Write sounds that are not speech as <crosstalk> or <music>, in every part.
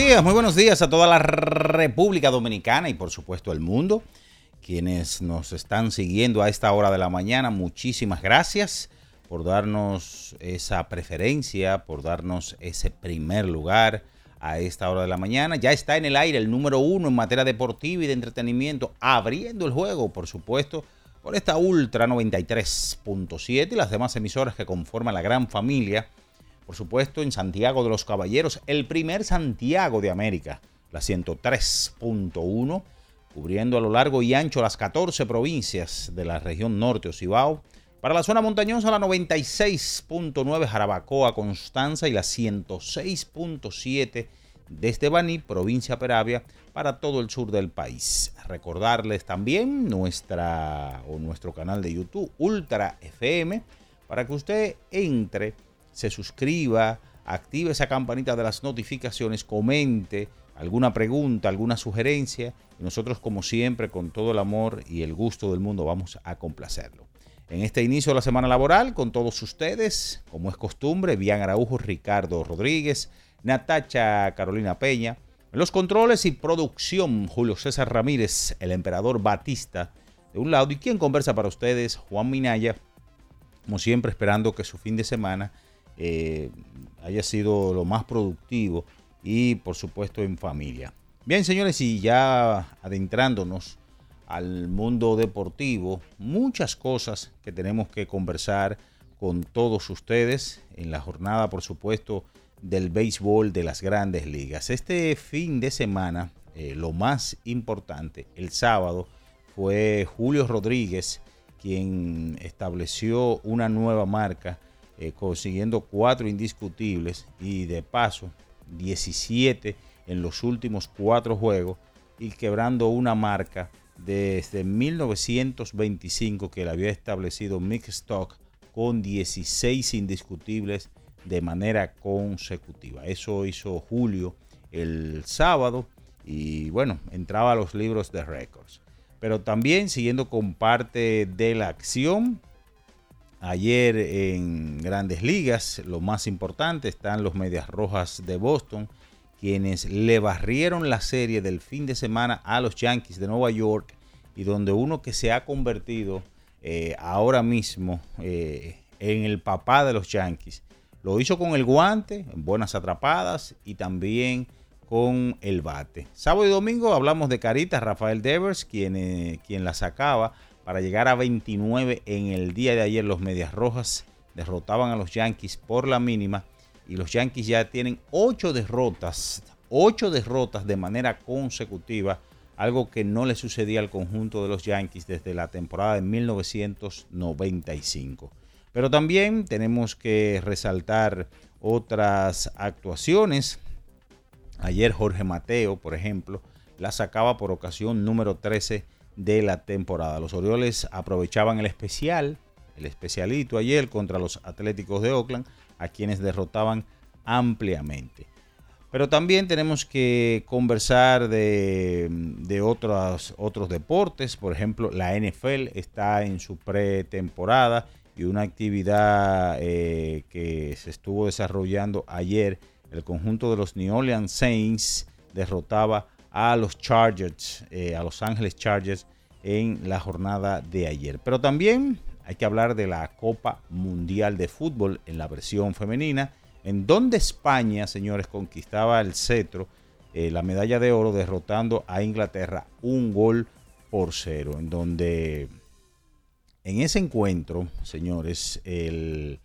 Muy buenos días a toda la República Dominicana y por supuesto el mundo. Quienes nos están siguiendo a esta hora de la mañana, muchísimas gracias por darnos esa preferencia, por darnos ese primer lugar a esta hora de la mañana. Ya está en el aire el número uno en materia deportiva y de entretenimiento, abriendo el juego, por supuesto, por esta Ultra 93.7 y las demás emisoras que conforman la gran familia por supuesto, en Santiago de los Caballeros, el primer Santiago de América, la 103.1, cubriendo a lo largo y ancho las 14 provincias de la región norte o Cibao. Para la zona montañosa, la 96.9 Jarabacoa, Constanza y la 106.7 desde Baní, provincia Peravia, para todo el sur del país. Recordarles también nuestra o nuestro canal de YouTube Ultra FM para que usted entre se suscriba, active esa campanita de las notificaciones, comente alguna pregunta, alguna sugerencia. Y nosotros, como siempre, con todo el amor y el gusto del mundo, vamos a complacerlo. En este inicio de la semana laboral, con todos ustedes, como es costumbre, Bian Araujo, Ricardo Rodríguez, Natacha Carolina Peña. Los controles y producción, Julio César Ramírez, el emperador Batista, de un lado. Y quien conversa para ustedes, Juan Minaya, como siempre, esperando que su fin de semana eh, haya sido lo más productivo y por supuesto en familia. Bien, señores, y ya adentrándonos al mundo deportivo, muchas cosas que tenemos que conversar con todos ustedes en la jornada, por supuesto, del béisbol de las grandes ligas. Este fin de semana, eh, lo más importante, el sábado, fue Julio Rodríguez quien estableció una nueva marca eh, consiguiendo cuatro indiscutibles y de paso 17 en los últimos cuatro juegos y quebrando una marca desde 1925 que la había establecido Mick Stock con 16 indiscutibles de manera consecutiva. Eso hizo Julio el sábado y bueno, entraba a los libros de récords. Pero también siguiendo con parte de la acción, Ayer en grandes ligas, lo más importante, están los Medias Rojas de Boston, quienes le barrieron la serie del fin de semana a los Yankees de Nueva York y donde uno que se ha convertido eh, ahora mismo eh, en el papá de los Yankees. Lo hizo con el guante, en buenas atrapadas y también con el bate. Sábado y domingo hablamos de Caritas, Rafael Devers, quien, eh, quien la sacaba para llegar a 29 en el día de ayer. Los Medias Rojas derrotaban a los Yankees por la mínima y los Yankees ya tienen 8 derrotas, 8 derrotas de manera consecutiva, algo que no le sucedía al conjunto de los Yankees desde la temporada de 1995. Pero también tenemos que resaltar otras actuaciones. Ayer Jorge Mateo, por ejemplo, la sacaba por ocasión número 13 de la temporada. Los Orioles aprovechaban el especial, el especialito ayer contra los Atléticos de Oakland, a quienes derrotaban ampliamente. Pero también tenemos que conversar de, otros, otros deportes. Por ejemplo, la NFL está en su pretemporada y una actividad eh, que se estuvo desarrollando ayer. El conjunto de los New Orleans Saints derrotaba a los Chargers, eh, a Los Ángeles Chargers en la jornada de ayer. Pero también hay que hablar de la Copa Mundial de Fútbol en la versión femenina en donde España, señores, conquistaba el cetro, eh, la medalla de oro, derrotando a Inglaterra un gol por cero, en donde en ese encuentro, señores, el,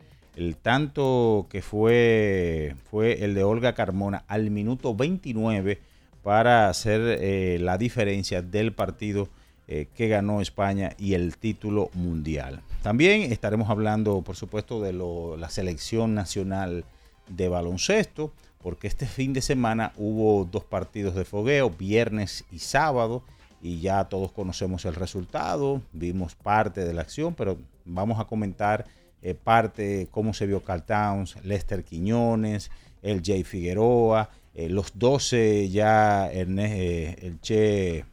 tanto que fue, fue el de Olga Carmona al minuto 29 para hacer eh, la diferencia del partido eh, que ganó España y el título mundial. También estaremos hablando, por supuesto, de la selección nacional de baloncesto, porque este fin de semana hubo dos partidos de fogueo, viernes y sábado, y ya todos conocemos el resultado, vimos parte de la acción, pero vamos a comentar eh, parte cómo se vio Carl Towns, Lester Quiñones, el Jay Figueroa, eh, los 12 ya eh, el Che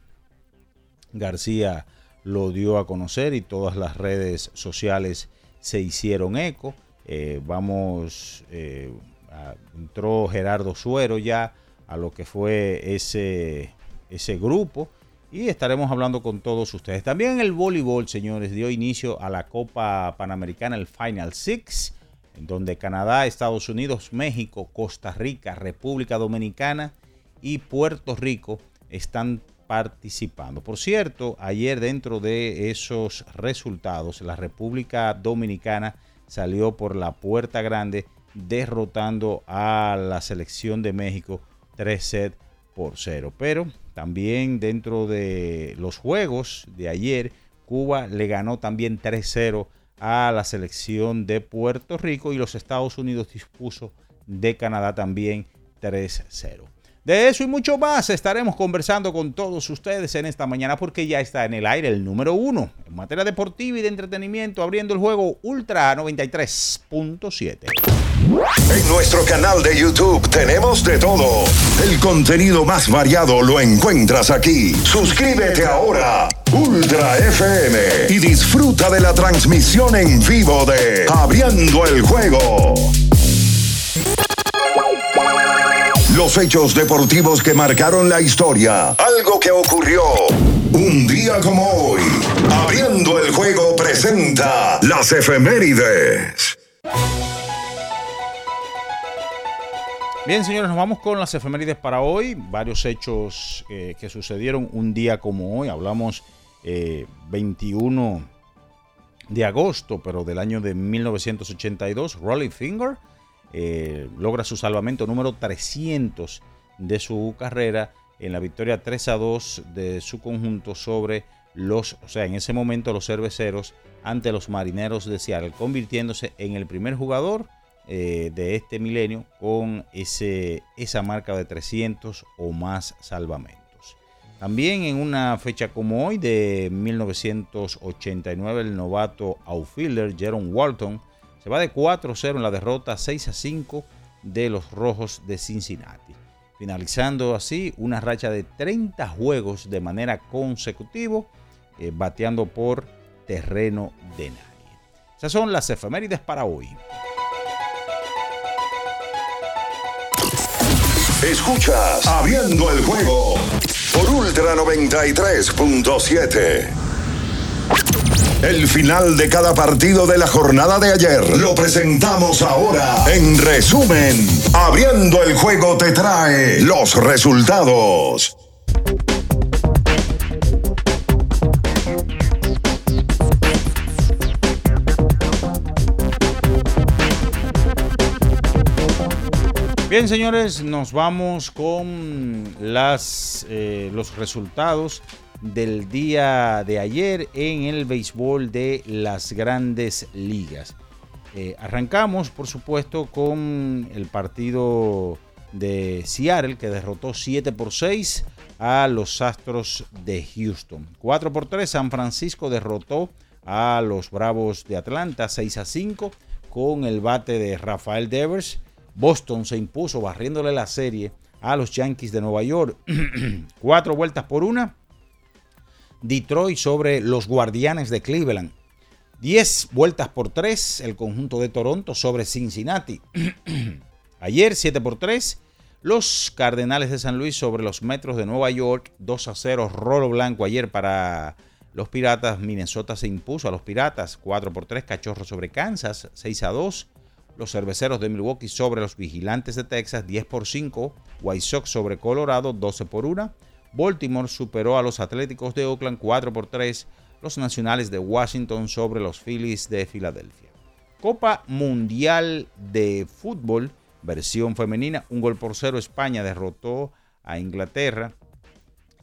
García lo dio a conocer y todas las redes sociales se hicieron eco. Eh, vamos, entró Gerardo Suero ya a lo que fue ese, ese grupo y estaremos hablando con todos ustedes. También el voleibol, señores, dio inicio a la Copa Panamericana, el Final Six, en donde Canadá, Estados Unidos, México, Costa Rica, República Dominicana y Puerto Rico están participando. Por cierto, ayer dentro de esos resultados, la República Dominicana salió por la puerta grande derrotando a la selección de México 3 set por 0. Pero también dentro de los juegos de ayer, Cuba le ganó también 3-0 a la selección de Puerto Rico y los Estados Unidos dispuso de Canadá también 3-0. De eso y mucho más estaremos conversando con todos ustedes en esta mañana porque ya está en el aire el número uno en materia deportiva y de entretenimiento abriendo el juego Ultra 93.7. En nuestro canal de YouTube tenemos de todo. El contenido más variado lo encuentras aquí. Suscríbete ahora, Ultra FM, y disfruta de la transmisión en vivo de Abriendo el juego. Los hechos deportivos que marcaron la historia. Algo que ocurrió un día como hoy. Abriendo el juego presenta las efemérides. Bien, señores, nos vamos con las efemérides para hoy. Varios hechos eh, que sucedieron un día como hoy. Hablamos 21 eh, de agosto, pero del año de 1982. Rolling Finger eh, logra su salvamento número 300 de su carrera en la victoria 3 a 2 de su conjunto sobre los, o sea, en ese momento los cerveceros ante los marineros de Seattle, convirtiéndose en el primer jugador eh, de este milenio con ese, esa marca de 300 o más salvamentos. También en una fecha como hoy de 1989, el novato outfielder Jerome Walton se va de 4-0 en la derrota 6-5 de los Rojos de Cincinnati, finalizando así una racha de 30 juegos de manera consecutiva, eh, bateando por terreno de nadie. Esas son las efemérides para hoy. Escuchas Abriendo el juego por Ultra 93.7. El final de cada partido de la jornada de ayer lo presentamos ahora. En resumen, abriendo el juego te trae los resultados. Bien, señores, nos vamos con las, eh, los resultados del día de ayer en el béisbol de las grandes ligas. Eh, arrancamos, por supuesto, con el partido de Seattle que derrotó 7 por 6 a los Astros de Houston. 4 por 3 San Francisco derrotó a los Bravos de Atlanta 6 a 5 con el bate de Rafael Devers. Boston se impuso barriéndole la serie a los Yankees de Nueva York. <clears throat> Cuatro vueltas por una. Detroit sobre los Guardianes de Cleveland. Diez vueltas por tres el conjunto de Toronto sobre Cincinnati. <clears throat> Ayer 7 por 3 los Cardenales de San Luis sobre los Metros de Nueva York. 2 a 0 rolo blanco ayer para los Piratas. Minnesota se impuso a los Piratas 4 por 3 Cachorro sobre Kansas 6 a 2. Los Cerveceros de Milwaukee sobre los Vigilantes de Texas 10 por 5. White Sox sobre Colorado 12 por 1. Baltimore superó a los Atléticos de Oakland 4 por 3, los Nacionales de Washington sobre los Phillies de Filadelfia. Copa Mundial de Fútbol, versión femenina, un gol por cero. España derrotó a Inglaterra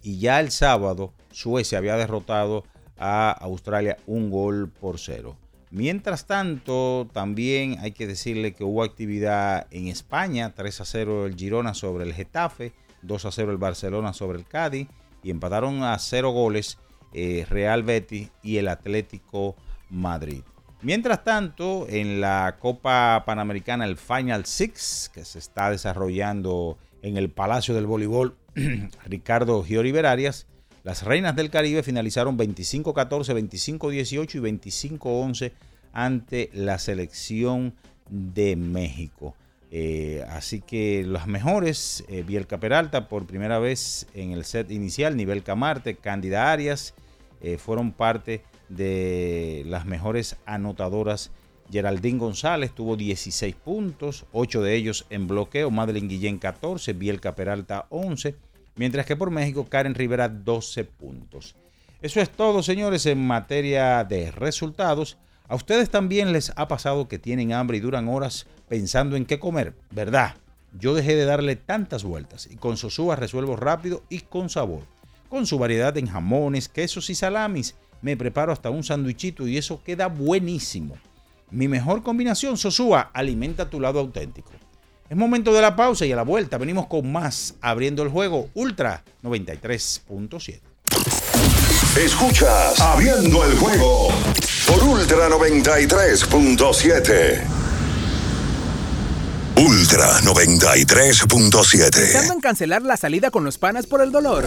y ya el sábado Suecia había derrotado a Australia un gol por cero. Mientras tanto, también hay que decirle que hubo actividad en España, 3 a 0 el Girona sobre el Getafe, 2 a 0 el Barcelona sobre el Cádiz y empataron a 0 goles eh, Real Betis y el Atlético Madrid. Mientras tanto, en la Copa Panamericana, el Final Six, que se está desarrollando en el Palacio del Voleibol <clears throat> Ricardo Giori Berarias, las Reinas del Caribe finalizaron 25-14, 25-18 y 25-11 ante la selección de México. Eh, así que las mejores, eh, Bielka Peralta por primera vez en el set inicial, Nivel Camarte, Cándida Arias, eh, fueron parte de las mejores anotadoras. Geraldine González tuvo 16 puntos, 8 de ellos en bloqueo, Madeline Guillén 14, Bielka Peralta 11, mientras que por México Karen Rivera 12 puntos. Eso es todo, señores, en materia de resultados. A ustedes también les ha pasado que tienen hambre y duran horas pensando en qué comer, ¿verdad? Yo dejé de darle tantas vueltas y con Sosúa resuelvo rápido y con sabor. Con su variedad en jamones, quesos y salamis, me preparo hasta un sandwichito y eso queda buenísimo. Mi mejor combinación, Sosúa, alimenta tu lado auténtico. Es momento de la pausa y a la vuelta venimos con más abriendo el juego Ultra 93.7. Escuchas Abriendo el juego por Ultra 93.7. Ultra 93.7. Pensando en cancelar la salida con los panas por el dolor.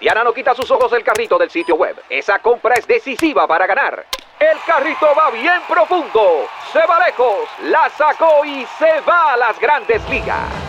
Diana no quita sus ojos del carrito del sitio web. Esa compra es decisiva para ganar. El carrito va bien profundo, se va lejos, la sacó y se va a las grandes ligas.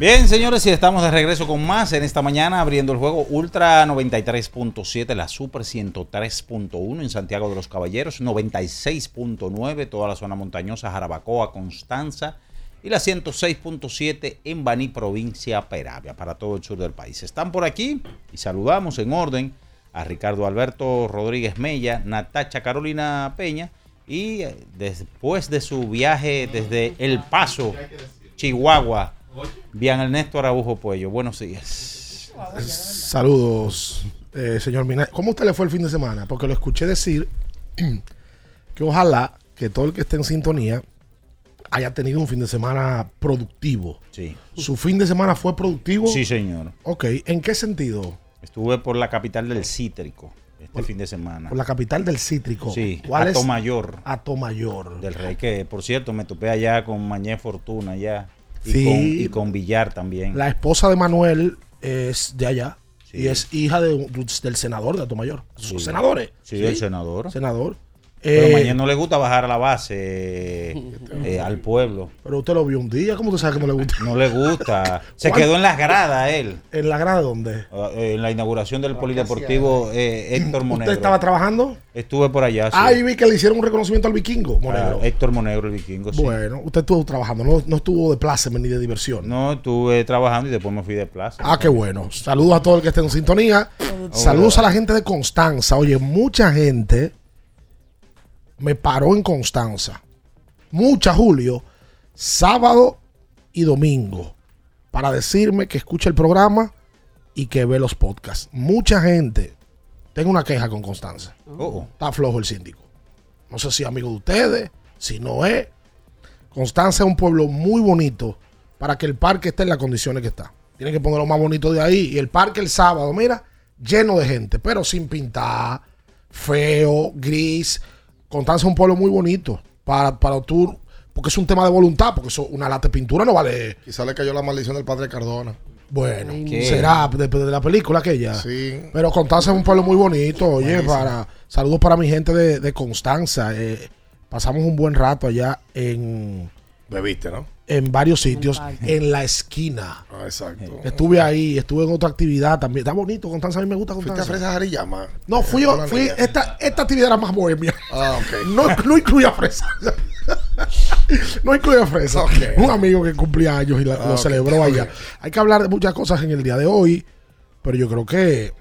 Bien, señores, y estamos de regreso con más en esta mañana, abriendo el juego Ultra 93.7, la Super 103.1 en Santiago de los Caballeros, 96.9, toda la zona montañosa, Jarabacoa, Constanza, y la 106.7 en Baní, provincia Peravia, para todo el sur del país. Están por aquí y saludamos en orden a Ricardo Alberto Rodríguez Mella, Natacha Carolina Peña, y eh, después de su viaje desde El Paso, Chihuahua, Bien, Ernesto Araújo Puello, buenos días. Saludos, eh, señor Mina. ¿Cómo usted le fue el fin de semana? Porque lo escuché decir <clears throat> que ojalá que todo el que esté en sintonía haya tenido un fin de semana productivo. Sí. ¿Su fin de semana fue productivo? Sí, señor. Ok, ¿en qué sentido? Estuve por la capital del cítrico este fin de semana. Por la capital del cítrico. Sí, ¿Cuál es? Atomayor. Atomayor. Del Rey, que por cierto me topé allá con Mañé Fortuna allá. Y, Sí. con, y con Villar también. La esposa de Manuel es de allá Sí. y es hija de un- del senador de Atomayor. Sí. ¿Son senadores? Sí, el senador. Senador. Pero Eh, Mañé no le gusta bajar a la base eh, <laughs> eh, al pueblo. Pero usted lo vio un día, ¿cómo usted sabe que no le gusta? No le gusta. <laughs> Se ¿Cuál? quedó en las gradas él. ¿En la grada dónde? Eh, En la inauguración del Polideportivo eh, Héctor Monegro. ¿Usted estaba trabajando? Estuve por allá. sí. Ah, y vi que le hicieron un reconocimiento al vikingo, Monegro. Ah, Héctor Monegro, el vikingo. sí. Bueno, usted estuvo trabajando, no, no estuvo de pláceme ni de diversión. No, estuve trabajando y después me fui de plaza. Ah, qué bueno. Saludos a todo el que esté en sintonía. Saludos a la gente de Constanza. Oye, mucha gente me paró en Constanza. Mucha, Julio. Sábado y domingo. Para decirme que escucha el programa y que ve los podcasts. Mucha gente. Tengo una queja con Constanza. Oh, Está flojo el síndico. No sé si es amigo de ustedes, si no es. Constanza es un pueblo muy bonito para que el parque esté en las condiciones que está. Tienen que ponerlo más bonito de ahí. Y el parque el sábado, mira, lleno de gente, pero sin pintar, feo, gris. Constanza es un pueblo muy bonito para, para tú, porque es un tema de voluntad, porque eso, una lata de pintura no vale. Quizá le cayó la maldición del padre Cardona. Bueno, ¿Qué? será de, de la película aquella. Sí. Pero Constanza es un pueblo muy bonito. Oye, Buenísimo. para saludos para mi gente de, de Constanza. Eh, pasamos un buen rato allá en, Bebiste, ¿no? en varios sitios. En la esquina. Ah, exacto. Estuve ahí, estuve en otra actividad también. Está bonito, Constanza. A mí me gusta ¿Fuiste a Constanza. Fresa Jarillama? No, fui Eh, yo, con la fui, esta, esta actividad era más bohemia. Ah, ok. <laughs> No, no incluía fresa. <laughs> no incluía fresa. Un amigo que cumplía años y la- Ah, lo ok, celebró allá. Hay que hablar de muchas cosas en el día de hoy, pero yo creo que,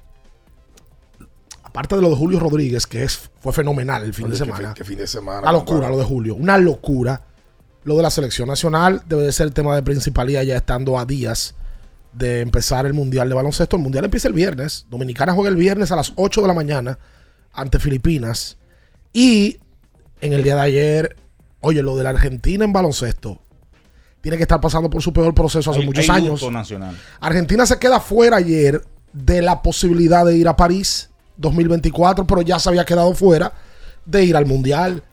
aparte de lo de Julio Rodríguez, que es, fue fenomenal el fin Oye, de qué semana, fin- qué fin de semana. una locura compadre. lo de Julio, una locura. Lo de la selección nacional debe de ser el tema de principalía ya estando a días de empezar el Mundial de Baloncesto. El Mundial empieza el viernes. Dominicana juega el viernes a las 8 de la mañana ante Filipinas. Y en el día de ayer, oye, lo de la Argentina en baloncesto tiene que estar pasando por su peor proceso hace hay- muchos hay años. nacional. Argentina se queda fuera ayer de la posibilidad de ir a París 2024, pero ya se había quedado fuera de ir al mundial.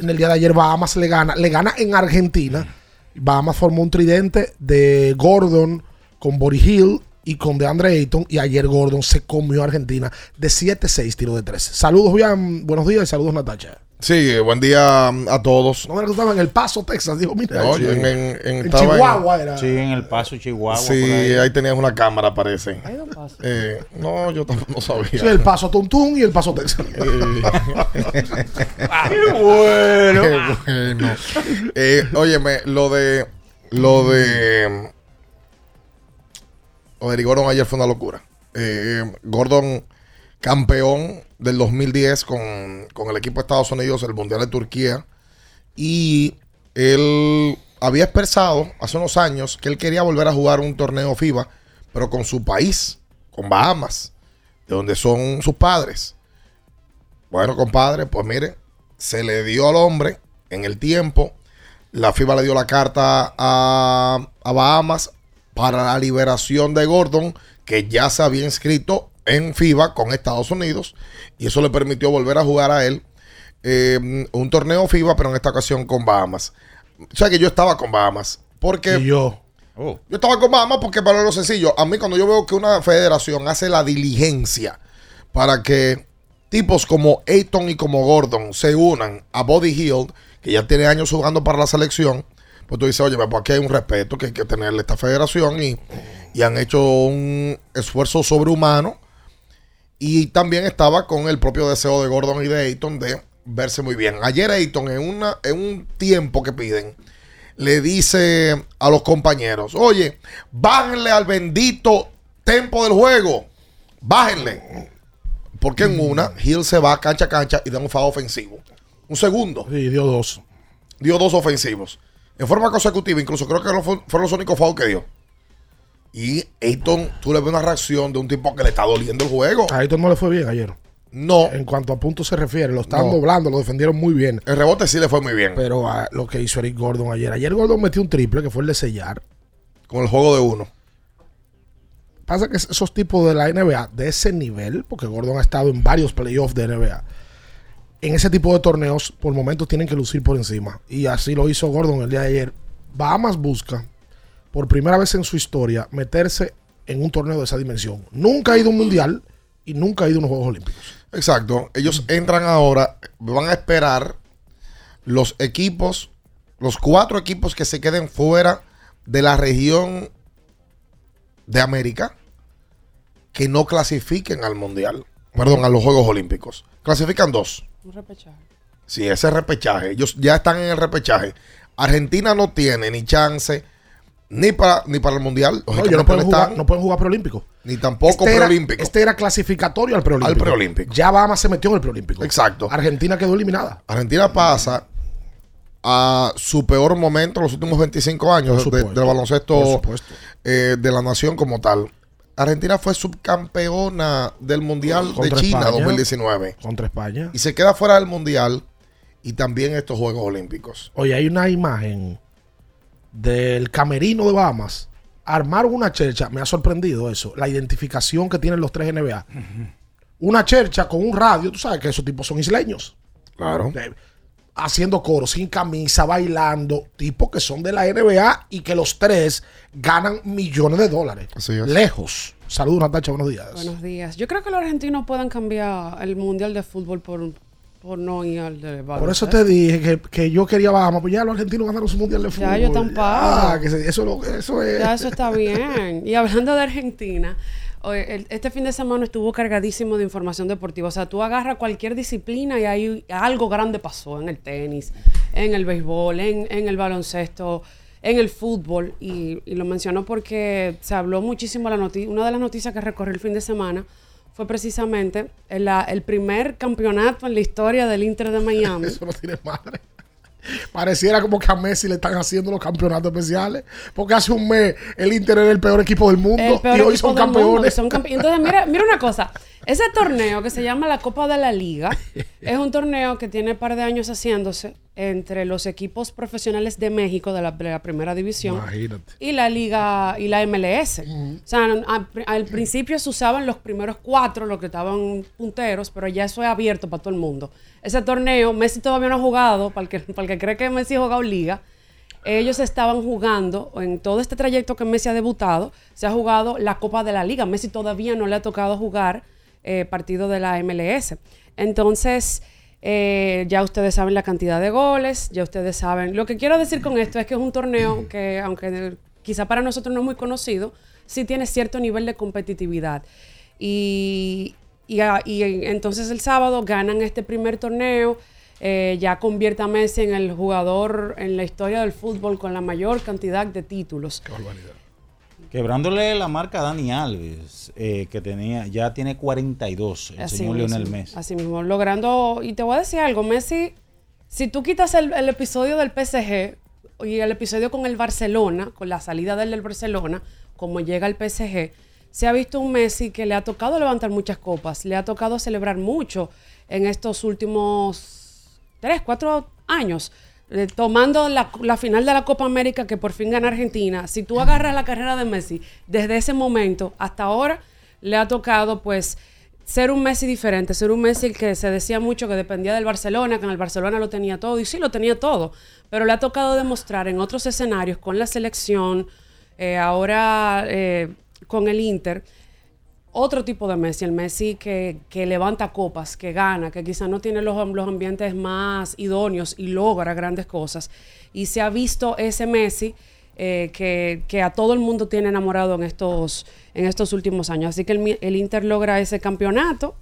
En el día de ayer Bahamas le gana, le gana en Argentina. Bahamas formó un tridente de Gordon con Boris Hill y con DeAndre Ayton. Y ayer Gordon se comió a Argentina de 7-6 tiros de 3. Saludos, Bian. Buenos días y saludos, Natacha. Sí, buen día a todos. No me estaba en El Paso, Texas. Dijo, mira. No, yo en, en- en- En estaba en- Chihuahua era. Sí, en el paso Chihuahua. Sí, ahí. ahí tenías una cámara, parece. Eh, no, yo tampoco no sabía. Sí, el Paso Tuntún y el Paso Texas. Qué <laughs> <laughs> bueno. Qué bueno. Eh, óyeme, lo de. Lo de. Lo de Eric Gordon ayer fue una locura. Eh, Gordon, campeón del 2010 con, con el equipo de Estados Unidos, el Mundial de Turquía. Y él había expresado hace unos años que él quería volver a jugar un torneo FIBA, pero con su país, con Bahamas, de donde son sus padres. Bueno, compadre, pues mire, se le dio al hombre en el tiempo. La FIBA le dio la carta a, a Bahamas para la liberación de Gordon, que ya se había inscrito en FIBA con Estados Unidos. Y eso le permitió volver a jugar a él eh, un torneo FIBA, pero en esta ocasión con Bahamas. O sea que yo estaba con Bahamas. Porque Y yo. Oh. yo estaba con Bahamas porque para lo sencillo, a mí cuando yo veo que una federación hace la diligencia para que tipos como Ayton y como Gordon se unan a Body Hill, que ya tiene años jugando para la selección, pues tú dices, oye, pues aquí hay un respeto que hay que tenerle a esta federación y, y han hecho un esfuerzo sobrehumano. Y también estaba con el propio deseo de Gordon y de Ayton de verse muy bien. Ayer Ayton, en, una, en un tiempo que piden, le dice a los compañeros, oye, bájenle al bendito tempo del juego. Bájenle. Porque en una, Hill se va cancha a cancha y da un foul ofensivo. Un segundo. Sí, dio dos. Dio dos ofensivos. En forma consecutiva, incluso creo que no fueron los únicos fouls que dio. Y Ayton, tú le ves una reacción de un tipo que le está doliendo el juego. A Ayton no le fue bien ayer. No. En cuanto a puntos se refiere, lo estaban No. doblando, lo defendieron muy bien. El rebote sí le fue muy bien. Pero lo que hizo Eric Gordon ayer. Ayer Gordon metió un triple que fue el de sellar. Con el juego de uno. Pasa que esos tipos de la NBA, de ese nivel, porque Gordon ha estado en varios playoffs de NBA, en ese tipo de torneos, por momentos tienen que lucir por encima. Y así lo hizo Gordon el día de ayer. Bahamas busca, por primera vez en su historia, meterse en un torneo de esa dimensión. Nunca ha ido a un mundial y nunca ha ido a unos Juegos Olímpicos. Exacto. Ellos entran ahora, van a esperar los equipos, los cuatro equipos que se queden fuera de la región de América que no clasifiquen al Mundial. Perdón, a los Juegos Olímpicos. Clasifican dos. Un repechaje. Sí, ese repechaje. Ellos ya están en el repechaje. Argentina no tiene ni chance ni para, ni para el Mundial. No, no pueden, jugar, están, no pueden jugar preolímpico. ni tampoco Este era- preolímpico. Este era clasificatorio al preolímpico. Al preolímpico. Ya Bahamas se metió en el preolímpico. Exacto. Argentina quedó eliminada. Argentina pasa a su peor momento en los últimos 25 años de- del baloncesto eh, de la nación como tal. Argentina fue subcampeona del Mundial de China España. 2019 Contra España. y se queda fuera del Mundial y también estos Juegos Olímpicos. Oye, hay una imagen del camerino de Bahamas. Armaron una chercha, me ha sorprendido eso, la identificación que tienen los tres NBA. Una chercha con un radio, tú sabes que esos tipos son isleños. Claro. Eh, haciendo coro, sin camisa, bailando, tipos que son de la NBA y que los tres ganan millones de dólares. Así es. Lejos. Saludos, Natacha, buenos días. Buenos días. Yo creo que los argentinos puedan cambiar el mundial de fútbol por, por no ir al de Por eso te dije que, que yo quería Bahamas, pues ya los argentinos ganaron su mundial de fútbol. Ya, están pagos. Ah, que se- eso, lo- eso es. Ya eso está bien. Y hablando de Argentina, este fin de semana estuvo cargadísimo de información deportiva. O sea, tú agarras cualquier disciplina y hay algo grande pasó en el tenis, en el béisbol, en, en el baloncesto, en el fútbol. Y, y lo menciono porque se habló muchísimo la noticia. Una de las noticias que recorrió el fin de semana fue precisamente el, el primer campeonato en la historia del Inter de Miami. <laughs> Eso no tiene madre. Pareciera como que a Messi le están haciendo los campeonatos especiales. Porque hace un mes el Inter era el peor equipo del mundo y hoy son campeones. son campe- Entonces, mira, mira una cosa. Ese torneo que se llama la Copa de la Liga <laughs> es un torneo que tiene un par de años haciéndose entre los equipos profesionales de México de la, de la primera división Imagínate. y la liga y la MLS. O sea, al, al principio se usaban los primeros cuatro, los que estaban punteros, pero ya eso es abierto para todo el mundo. Ese torneo, Messi todavía no ha jugado, para el que, para el que cree que Messi ha jugado liga, ellos estaban jugando, en todo este trayecto que Messi ha debutado, se ha jugado la Copa de la Liga. Messi todavía no le ha tocado jugar eh, partido de la MLS. Entonces, eh, ya ustedes saben la cantidad de goles, ya ustedes saben. Lo que quiero decir con esto es que es un torneo que, aunque quizá para nosotros no es muy conocido, sí tiene cierto nivel de competitividad. Y, y, a- y entonces el sábado ganan este primer torneo. eh, ya convierte a Messi en el jugador en la historia del fútbol con la mayor cantidad de títulos. Quebrándole la marca a Dani Alves, eh, que tenía, ya tiene 42, el Así señor Lionel Messi. Así mismo, logrando, y te voy a decir algo, Messi, si tú quitas el, el episodio del PSG y el episodio con el Barcelona, con la salida del del Barcelona, como llega al PSG, se ha visto un Messi que le ha tocado levantar muchas copas, le ha tocado celebrar mucho en estos últimos tres, cuatro años. Eh, tomando la, final de la Copa América que por fin gana Argentina, si tú agarras la carrera de Messi desde ese momento hasta ahora, le ha tocado pues ser un Messi diferente, ser un Messi que se decía mucho que dependía del Barcelona, que en el Barcelona lo tenía todo, y sí lo tenía todo, pero le ha tocado demostrar en otros escenarios, con la selección, eh, ahora eh, con el Inter, otro tipo de Messi, el Messi que, que levanta copas, que gana, que quizá no tiene los, los ambientes más idóneos y logra grandes cosas. Y se ha visto ese Messi eh, que, que a todo el mundo tiene enamorado en estos, en estos últimos años. Así que el, el Inter logra ese campeonato.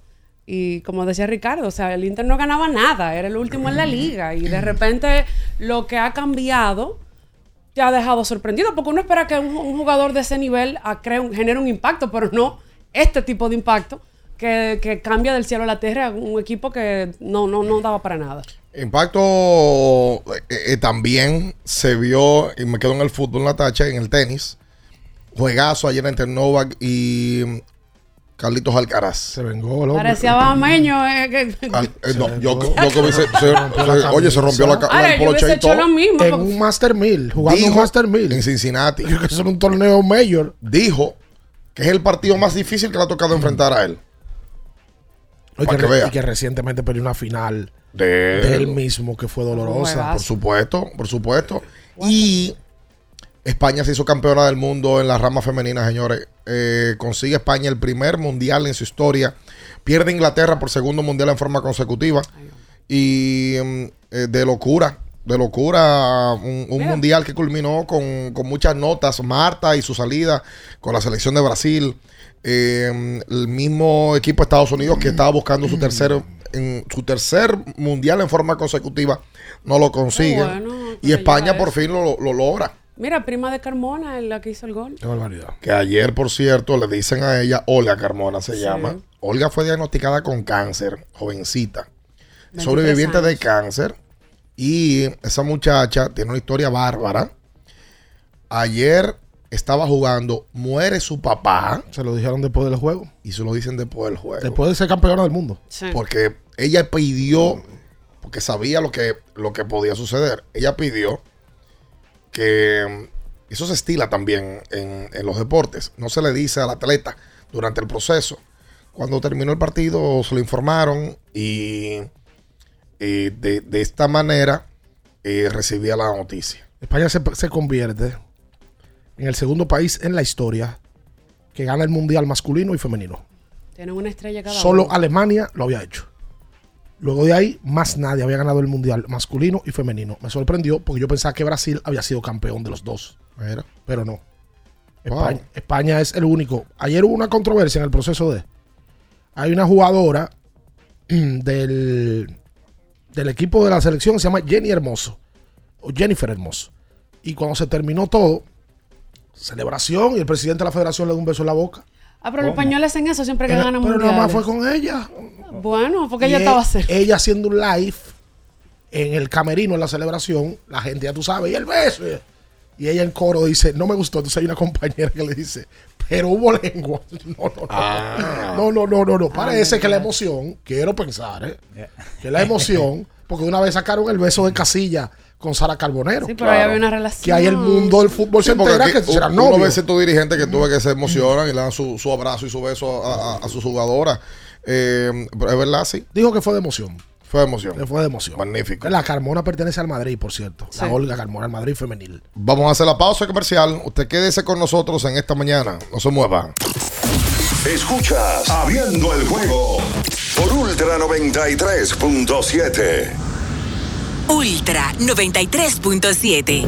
Y como decía Ricardo, o sea, el Inter no ganaba nada, era el último en la liga. Y de repente lo que ha cambiado te ha dejado sorprendido, porque uno espera que un, jugador de ese nivel genere un impacto, pero no este tipo de impacto que, que cambia del cielo a la tierra a un equipo que no, no, no daba para nada. Impacto eh, eh, también se vio, y me quedo en el fútbol, Natacha, en el tenis. Juegazo ayer entre Novak y mm, Carlitos Alcaraz. Se vengó el Parecía bajameño. eh, que- <laughs> Al- eh, no, yo, yo que hubiese- se- se- oye, se rompió la, la- el yo poloche hubiese y todo. hecho lo mismo. En porque- un Master 1000, jugando un Dijo- Master 1000. En Cincinnati. Que eso era un torneo mayor. Dijo que es el partido más difícil que le ha tocado enfrentar a él. Y que, que re- vea. y que recientemente perdió una final De, de él mismo que fue dolorosa. Por supuesto, por supuesto. Y España se hizo campeona del mundo en la rama femenina, señores. Eh, consigue España el primer mundial en su historia. Pierde Inglaterra por segundo mundial en forma consecutiva. Y mm, eh, de locura, de locura, un, mundial que culminó con, con muchas notas. Marta y su salida con la selección de Brasil. Eh, el mismo equipo de Estados Unidos que estaba buscando su tercer, en, su tercer mundial en forma consecutiva, no lo consigue. Bueno y España por fin lo, lo logra. Mira, prima de Carmona, la que hizo el gol. Qué barbaridad. Que ayer, por cierto, le dicen a ella, Olga Carmona se Sí. llama. Olga fue diagnosticada con cáncer, jovencita. 23 Sobreviviente de cáncer. Y esa muchacha tiene una historia bárbara. Ayer estaba jugando, muere su papá. Se lo dijeron después del juego. Y se lo dicen después del juego. Después de ser campeona del mundo. Porque ella pidió, porque sabía lo que, lo que podía suceder. Ella pidió que mm, eso se estila también en, en los deportes. No se le dice al atleta durante el proceso. Cuando terminó el partido se lo informaron y, de, de esta manera eh, recibía la noticia. España se, se convierte en el segundo país en la historia que gana el mundial masculino y femenino. Tienen una estrella cada Solo uno. Alemania lo había hecho. Luego de ahí, más nadie había ganado el mundial masculino y femenino. Me sorprendió porque yo pensaba que Brasil había sido campeón de los dos. Era. Pero no. Wow. España, España es el único. Ayer hubo una controversia en el proceso de. Hay una jugadora <clears throat> del, del equipo de la selección se llama Jenny Hermoso. O Jennifer Hermoso. Y cuando se terminó todo, celebración y el presidente de la federación le dio un beso en la boca. Ah, pero los españoles hacen eso siempre que ganan pero nada más mundiales. fue con ella. Bueno, porque Y ella e- estaba cerca. Ella haciendo un live en el camerino en la celebración. La gente, ya tú sabes, y el beso. Y ella en coro dice, no me gustó. Entonces hay una compañera que le dice, pero hubo lengua. <laughs> No, no, no. Ah. No, no, no, no, no. Parece que la emoción, quiero pensar, ¿eh? que la emoción, porque una vez sacaron el beso de Casilla con Sara Carbonero. Sí, pero ahí había una relación. Que ahí el mundo del fútbol se Sí, entera que serán uno novios. ve ciertos dirigentes que tuve que se emocionan y le dan su, su abrazo y su beso a, a, a sus jugadoras. Eh, pero es verdad, sí. Dijo que fue de emoción. Fue de emoción. Fue de emoción. Magnífico. La Carmona pertenece al Madrid, por cierto. La Olga Carmona, al Madrid femenil. Vamos a hacer la pausa comercial. Usted quédese con nosotros en esta mañana. No se mueva. Escuchas Abriendo el juego por Ultra 93.7. Ultra 93.7.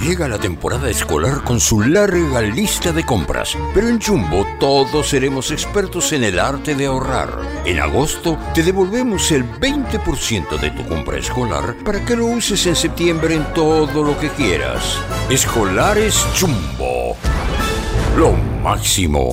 Llega la temporada escolar con su larga lista de compras, pero en Jumbo todos seremos expertos en el arte de ahorrar. En agosto te devolvemos el 20% de tu compra escolar para que lo uses en septiembre en todo lo que quieras. Escolares Jumbo. Lo máximo.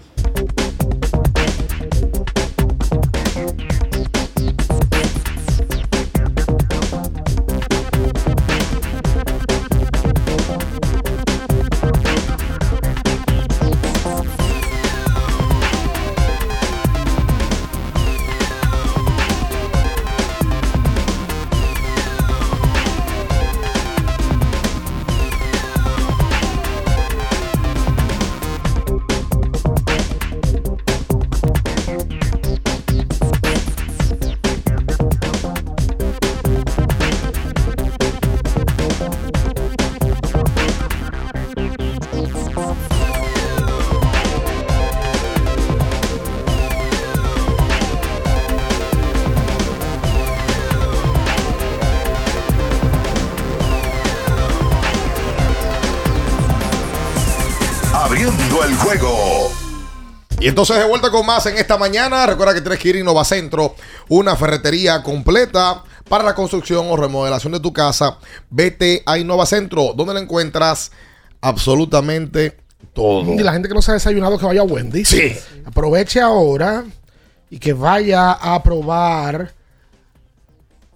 Y entonces de vuelta con más en esta mañana. Recuerda que tienes que ir a Innovacentro, una ferretería completa para la construcción o remodelación de tu casa. Vete a Innovacentro, donde la encuentras absolutamente todo. Y la gente que no se ha desayunado que vaya a Wendy's. Sí. Aproveche ahora y que vaya a probar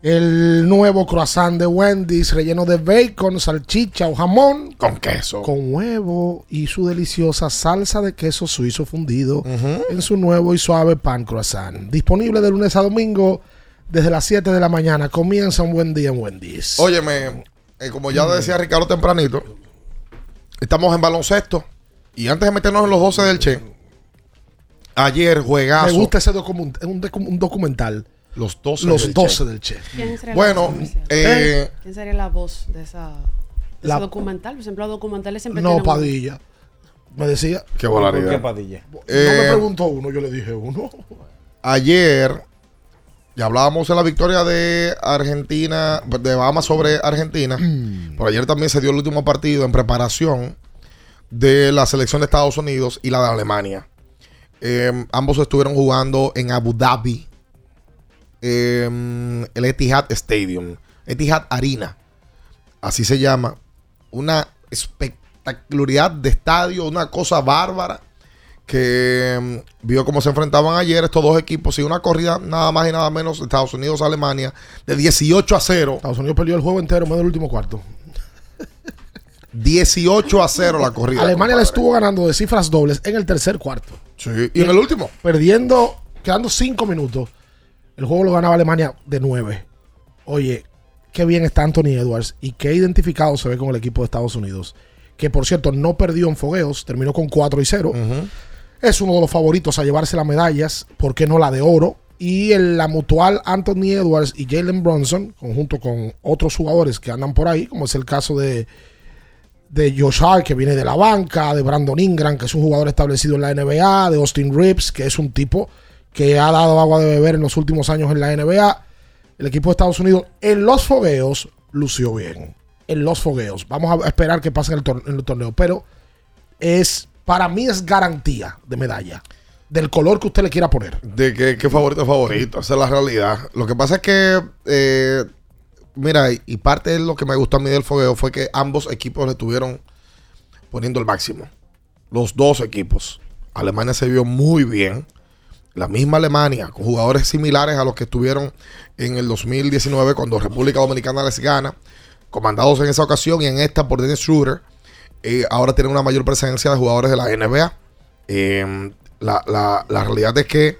el nuevo croissant de Wendy's relleno de bacon, salchicha o jamón. Con queso. Con huevo y su deliciosa salsa de queso suizo fundido en su nuevo y suave pan croissant. Disponible de lunes a domingo desde las 7 de la mañana. Comienza un buen día en Wendy's. Óyeme, eh, como ya decía Ricardo tempranito, estamos en baloncesto. Y antes de meternos en los 12 del Che, ayer juegazo. Me gusta ese document- un, docu- un documental. Los 12 Los del 12 Che. del Che. ¿Quién sería Bueno, la voz oficial? eh, ¿Quién sería la voz de esa de La- ese documental? Por ejemplo, los documentales siempre No, Padilla. Me decía. Qué volaridad. ¿Por qué Padilla? No Eh, me preguntó uno, yo le dije uno. ayer ya hablábamos de la victoria de Argentina, de Bahamas sobre Argentina. Pero ayer también se dio el último partido en preparación de la selección de Estados Unidos y la de Alemania. Eh, ambos estuvieron jugando en Abu Dhabi, eh, el Etihad Stadium, Etihad Arena, así se llama. Una espectacularidad de estadio, una cosa bárbara que mm, vio cómo se enfrentaban ayer estos dos equipos y una corrida nada más y nada menos de Estados Unidos-Alemania de 18 a 0. Estados Unidos perdió el juego entero, menos el último cuarto. 18 a 0 la corrida. Alemania le compadre. estuvo ganando de cifras dobles en el tercer cuarto. Sí, y en el último. Perdiendo, quedando cinco minutos. El juego lo ganaba Alemania de nueve. Oye, qué bien está Anthony Edwards y qué identificado se ve con el equipo de Estados Unidos. Que por cierto, no perdió en fogueos, terminó con 4 y 0. Es uno de los favoritos a llevarse las medallas, ¿por qué no la de oro? Y en la mutual Anthony Edwards y Jalen Bronson, conjunto con otros jugadores que andan por ahí, como es el caso de, de Josh Hart, que viene de la banca, de Brandon Ingram, que es un jugador establecido en la NBA, de Austin Reeves, que es un tipo que ha dado agua de beber en los últimos años en la NBA. El equipo de Estados Unidos en los fogueos lució bien. En los fogueos. Vamos a esperar que pase en el, tor- en el torneo. Pero es, para mí es garantía de medalla. Del color que usted le quiera poner. De que, que favorito favorito, esa es la realidad. Lo que pasa es que, eh, mira, y parte de lo que me gustó a mí del fogueo fue que ambos equipos le estuvieron poniendo el máximo. Los dos equipos. Alemania se vio muy bien. La misma Alemania, con jugadores similares a los que estuvieron en el 2019 cuando República Dominicana les gana, comandados en esa ocasión y en esta por Dennis Schroeder. eh, ahora tienen una mayor presencia de jugadores de la NBA. Eh, la, la- la realidad es que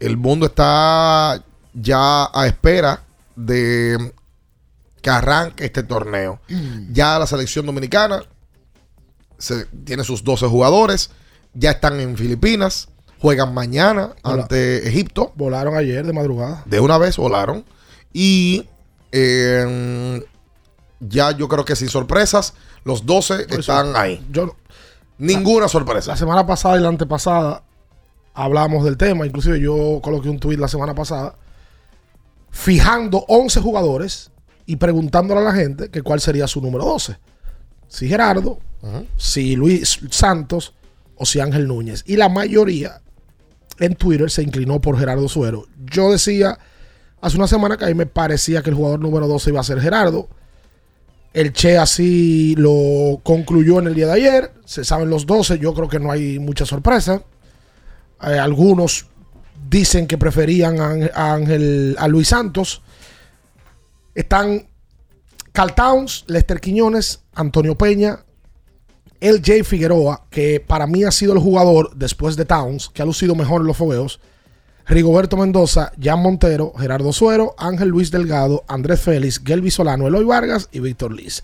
el mundo está ya a espera de que arranque este torneo. Ya la selección dominicana se- tiene sus 12 jugadores, ya están en Filipinas, juegan mañana Hola. ante Egipto. Volaron ayer de madrugada. De una vez volaron. Y eh, ya yo creo que sin sorpresas, los 12 Por eso, están ahí. Yo, Ninguna sorpresa. La semana pasada y la antepasada hablamos del tema. Inclusive yo coloqué un tuit la semana pasada fijando 11 jugadores y preguntándole a la gente que cuál sería su número 12. Si Gerardo, si Luis Santos o si Ángel Núñez. Y la mayoría en Twitter se inclinó por Gerardo Suero. Yo decía hace una semana que a mí me parecía que el jugador número 12 iba a ser Gerardo. El Che así lo concluyó en el día de ayer. Se saben los 12. Yo creo que no hay mucha sorpresa. Eh, algunos dicen que preferían a, Ángel- a Luis Santos. Están Cal Towns, Lester Quiñones, Antonio Peña, LJ Figueroa, que para mí ha sido el jugador después de Towns que ha lucido mejor en los fogueos. Rigoberto Mendoza, Jan Montero, Gerardo Suero, Ángel Luis Delgado, Andrés Félix, Gelby Solano, Eloy Vargas y Víctor Liz.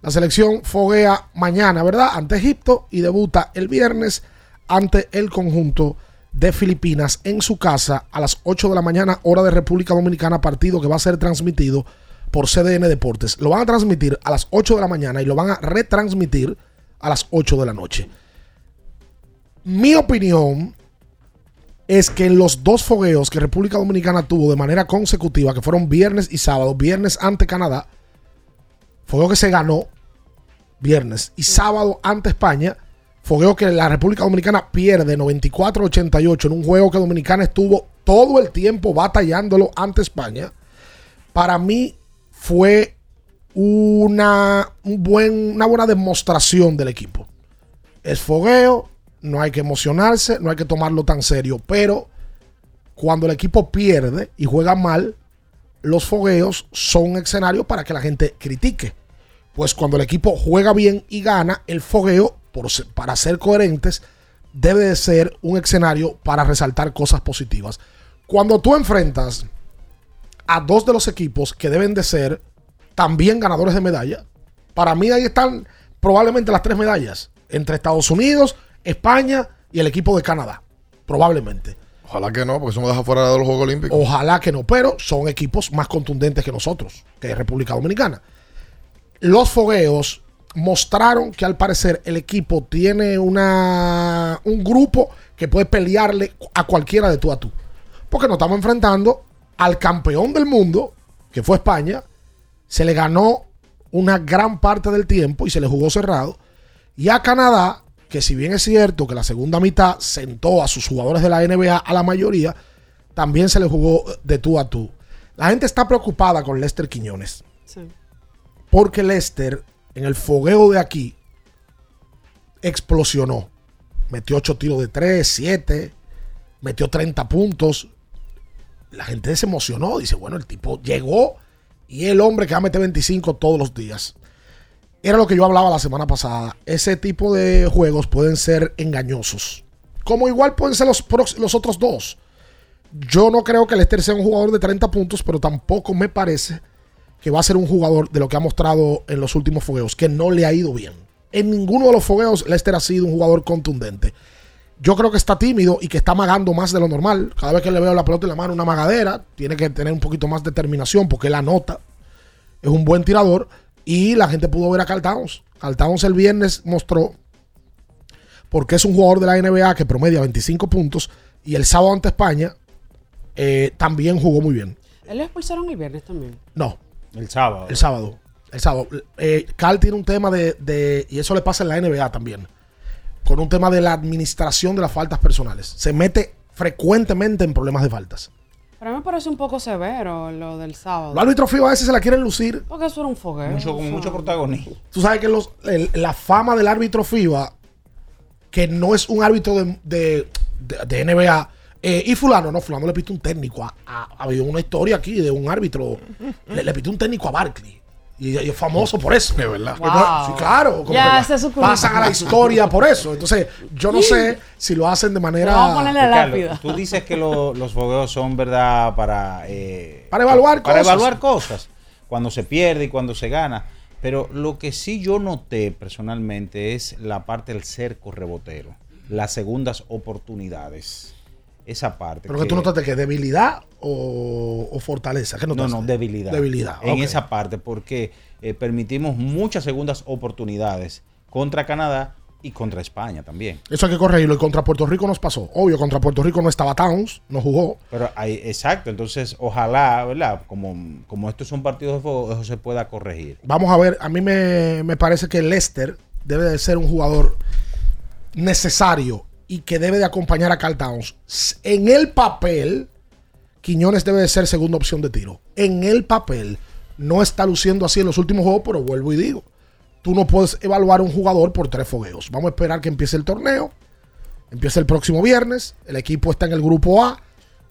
La selección foguea mañana, ¿verdad? Ante Egipto y debuta el viernes ante el conjunto de Filipinas en su casa a las 8 de la mañana, hora de República Dominicana, partido que va a ser transmitido por CDN Deportes. Lo van a transmitir a las 8 de la mañana y lo van a retransmitir a las 8 de la noche. Mi opinión es que en los dos fogueos que República Dominicana tuvo de manera consecutiva, que fueron viernes y sábado, viernes ante Canadá, fogueo que se ganó viernes y sábado ante España, Fogueo que la República Dominicana pierde 94-88 en un juego que Dominicana estuvo todo el tiempo batallándolo ante España. Para mí fue una, un buen, una buena demostración del equipo. Es fogueo, no hay que emocionarse, no hay que tomarlo tan serio, pero cuando el equipo pierde y juega mal, los fogueos son un escenario para que la gente critique. Pues cuando el equipo juega bien y gana, el fogueo, por para ser coherentes, debe de ser un escenario para resaltar cosas positivas. Cuando tú enfrentas a dos de los equipos que deben de ser también ganadores de medalla, para mí ahí están probablemente las tres medallas, entre Estados Unidos, España y el equipo de Canadá, probablemente. Ojalá que no, porque eso me deja fuera de los Juegos Olímpicos. Ojalá que no, pero son equipos más contundentes que nosotros, que es República Dominicana. Los fogueos mostraron que al parecer el equipo tiene una, un grupo que puede pelearle a cualquiera de tú a tú. Porque nos estamos enfrentando al campeón del mundo, que fue España. Se le ganó una gran parte del tiempo y se le jugó cerrado. Y a Canadá, que si bien es cierto que la segunda mitad sentó a sus jugadores de la NBA a la mayoría, también se le jugó de tú a tú. La gente está preocupada con Lester Quiñones. Sí. Porque Lester, en el fogueo de aquí, explosionó. Metió 8 tiros de 3, 7, metió 30 puntos. La gente se emocionó. Dice, bueno, el tipo llegó y el hombre que va a meter 25 todos los días. Era lo que yo hablaba la semana pasada. Ese tipo de juegos pueden ser engañosos. Como igual pueden ser los, los otros dos. Yo no creo que Lester sea un jugador de 30 puntos, pero tampoco me parece que va a ser un jugador de lo que ha mostrado en los últimos fogueos, que no le ha ido bien. En ninguno de los fogueos Lester ha sido un jugador contundente. Yo creo que está tímido y que está magando más de lo normal. Cada vez que le veo la pelota en la mano, una magadera, tiene que tener un poquito más de determinación porque él anota. Es un buen tirador y la gente pudo ver a Carl Towns. Carl Towns el viernes mostró porque es un jugador de la NBA que promedia 25 puntos y el sábado ante España eh, también jugó muy bien. Él lo expulsaron el viernes también. No, El sábado. el sábado. El sábado. Eh, Carl tiene un tema de, de- Y eso le pasa en la NBA también. Con un tema de la administración de las faltas personales. Se mete frecuentemente en problemas de faltas. Pero a mí me parece un poco severo lo del sábado. Los árbitros FIBA a veces se la quieren lucir. Porque eso era un fogueo. Mucho, con mucho protagonismo. Tú sabes que los, el- la fama del árbitro FIBA, que no es un árbitro de, de- de- de NBA, eh, y fulano, no, fulano le pide un técnico. Ha habido una historia aquí de un árbitro, le, le un técnico a Barkley. Y, y es famoso por eso. De verdad. Sí, claro. como Ya, que ese es su culpa. pasan a la historia por eso. Entonces, yo no sé si lo hacen de manera. Vamos a ponerle la lápida. tú dices que lo- los fogueos son verdad para eh, Para evaluar para cosas. evaluar cosas cuando se pierde y cuando se gana pero lo que sí yo noté personalmente es la parte del cerco rebotero las segundas oportunidades esa parte Pero que tú notaste que debilidad o, o fortaleza. ¿Qué no, no, debilidad. Debilidad. En esa parte, porque eh, permitimos muchas segundas oportunidades contra Canadá y contra España también. Eso hay que corregirlo. Y contra Puerto Rico nos pasó. Obvio, contra Puerto Rico no estaba Towns, no jugó. Pero hay, exacto, entonces ojalá, ¿verdad? Como, como estos son partidos de fuego, eso se pueda corregir. Vamos a ver, a mí me, me parece que Lester debe de ser un jugador necesario y que debe de acompañar a Carl Towns. En el papel, Quiñones debe de ser segunda opción de tiro. En el papel, no está luciendo así en los últimos juegos, pero vuelvo y digo, tú no puedes evaluar un jugador por tres fogueos. Vamos a esperar que empiece el torneo. Empieza el próximo viernes. El equipo está en el grupo A.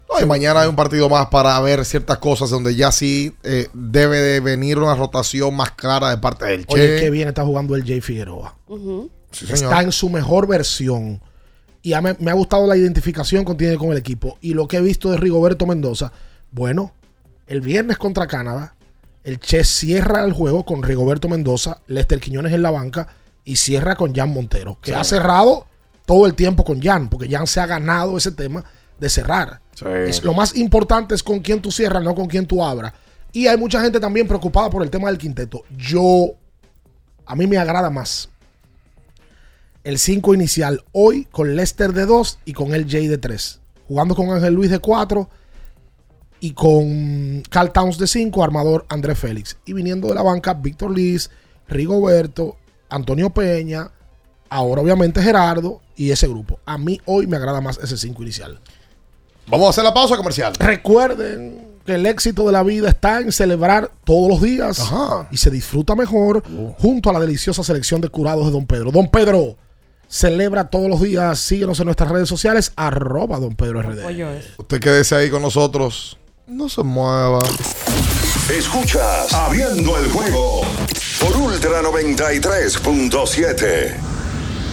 No, y mañana hay un partido más para ver ciertas cosas donde ya sí eh, debe de venir una rotación más clara de parte del Che. Oye, qué bien está jugando el Jay Figueroa. Sí, está en su mejor versión. Y me, me ha gustado la identificación que tiene con el equipo. Y lo que he visto de Rigoberto Mendoza, bueno, el viernes contra Canadá, el Che cierra el juego con Rigoberto Mendoza, Lester Quiñones en la banca y cierra con Jan Montero, que Sí. ha cerrado todo el tiempo con Jan, porque Jan se ha ganado ese tema de cerrar. Es, lo más importante es con quién tú cierras, no con quién tú abras. Y hay mucha gente también preocupada por el tema del quinteto. Yo, a mí me agrada más el 5 inicial hoy con Lester de 2 y con el Jay de 3. Jugando con Ángel Luis de 4 y con Carl Towns de 5, armador André Félix. Y viniendo de la banca, Víctor Liz, Rigoberto, Antonio Peña, Ahora, obviamente, Gerardo y ese grupo. A mí hoy me agrada más ese 5 inicial. Vamos a hacer la pausa comercial. Recuerden que el éxito de la vida está en celebrar todos los días y se disfruta mejor junto a la deliciosa selección de curados de Don Pedro. Don Pedro celebra todos los días. Síguenos en nuestras redes sociales, arroba Don Pedro RD. Usted quédese ahí con nosotros. No se mueva. Escuchas Abriendo el juego por Ultra 93.7.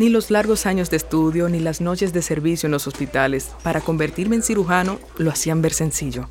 Ni los largos años de estudio ni las noches de servicio en los hospitales para convertirme en cirujano lo hacían ver sencillo.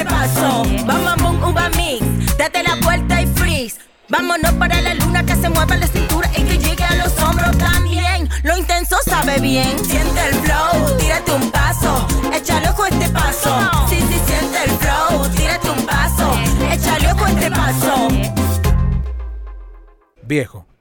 a paso, bum, bum, bum, uva mix. Date la vuelta y freeze. Vámonos para la luna que se mueva la cintura y que llegue a los hombros también. Lo intenso sabe bien, siente el flow, tírate un paso, échale ojo a este paso. Sí, sí, siente el flow, tírate un paso, échale ojo a este paso. Viejo,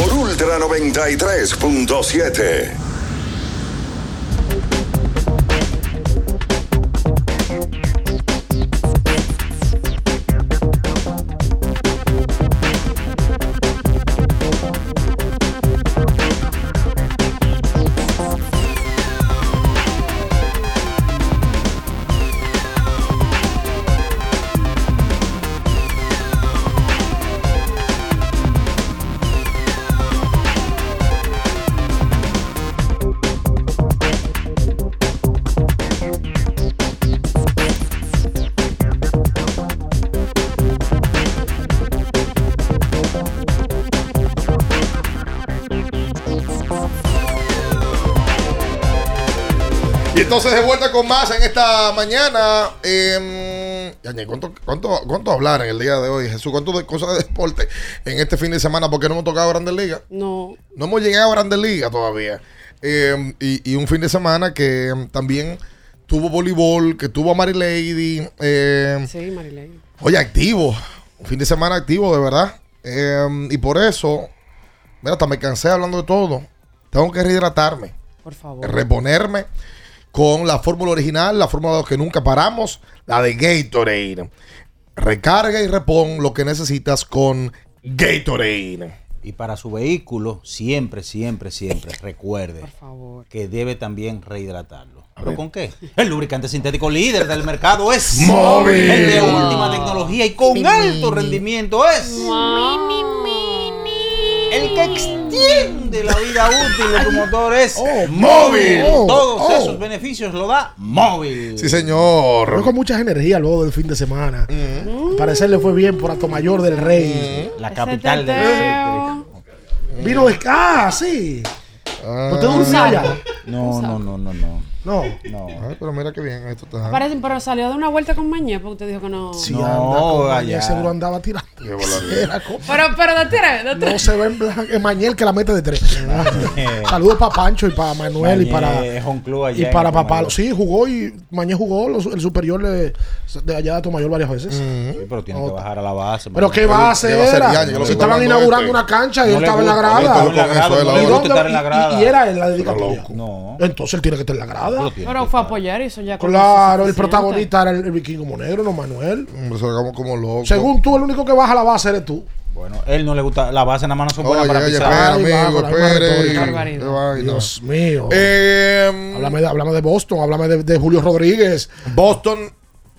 por Ultra 93.7. entonces de vuelta con más en esta mañana. Eh, ¿cuánto, cuánto, ¿Cuánto hablar en el día de hoy, Jesús? ¿Cuánto de cosas de deporte en este fin de semana? Porque no hemos tocado Grandes Ligas. No. No hemos llegado a Grandes Ligas todavía. Eh, y, y un fin de semana que también tuvo voleibol, que tuvo a Mary Lady. eh, Sí, Marilei. Oye, activo. Un fin de semana activo, de verdad. Y por eso, mira, hasta me cansé hablando de todo. Tengo que rehidratarme, Por favor. reponerme con la fórmula original, la fórmula de los que nunca paramos, la de Gatorade. Recarga y repon lo que necesitas con Gatorade. Y para su vehículo, siempre, siempre, siempre, recuerde que debe también rehidratarlo. ¿Pero con qué? El lubricante sintético líder del mercado es Móvil. El de última tecnología y con alto rendimiento es el que extiende la vida útil de tu motor es Móvil. Todos Oh. esos beneficios lo da móvil. Sí, señor. Fue con muchas energías luego del fin de semana. Al parecer le fue bien por Mayor del Rey. La capital del Vino de ah, sí. ¿Usted durmió allá? No, no, no, no, no. No. No. Ay, pero mira qué bien esto está. Parece, pero salió de una vuelta con Mañé porque usted dijo que no. Sí, No, anda con. Mañel, seguro andaba tirando. Pero, pero de tres, de No tres. se ve en blanco. Es Mañel que la mete de tres. Saludos para Pancho y para Manuel y Mañé para. club allá Y para papá. Sí, jugó y Mañé jugó los- el superior de, de allá de Tomayor varias veces. Sí, pero tiene que bajar a la base. Pero qué base era. Si estaban inaugurando una cancha y él estaba en la grada. ¿Y dónde? Y- Y era en la dedicatoria. No. Entonces él tiene que estar en la grada. Pero fue a apoyar y eso ya con Claro, el protagonista era el, el vikingo monegro, no Manuel. Hombre, se lo hagamos como loco. Según tú, el único que baja la base eres tú. Bueno, él no le gusta. La base nada más no son buenas Oye, para oye, pisar. espera, Ay, amigo, espere. Dios mío. Eh, háblame, de, háblame de Boston, háblame de, de Julio Rodríguez. Boston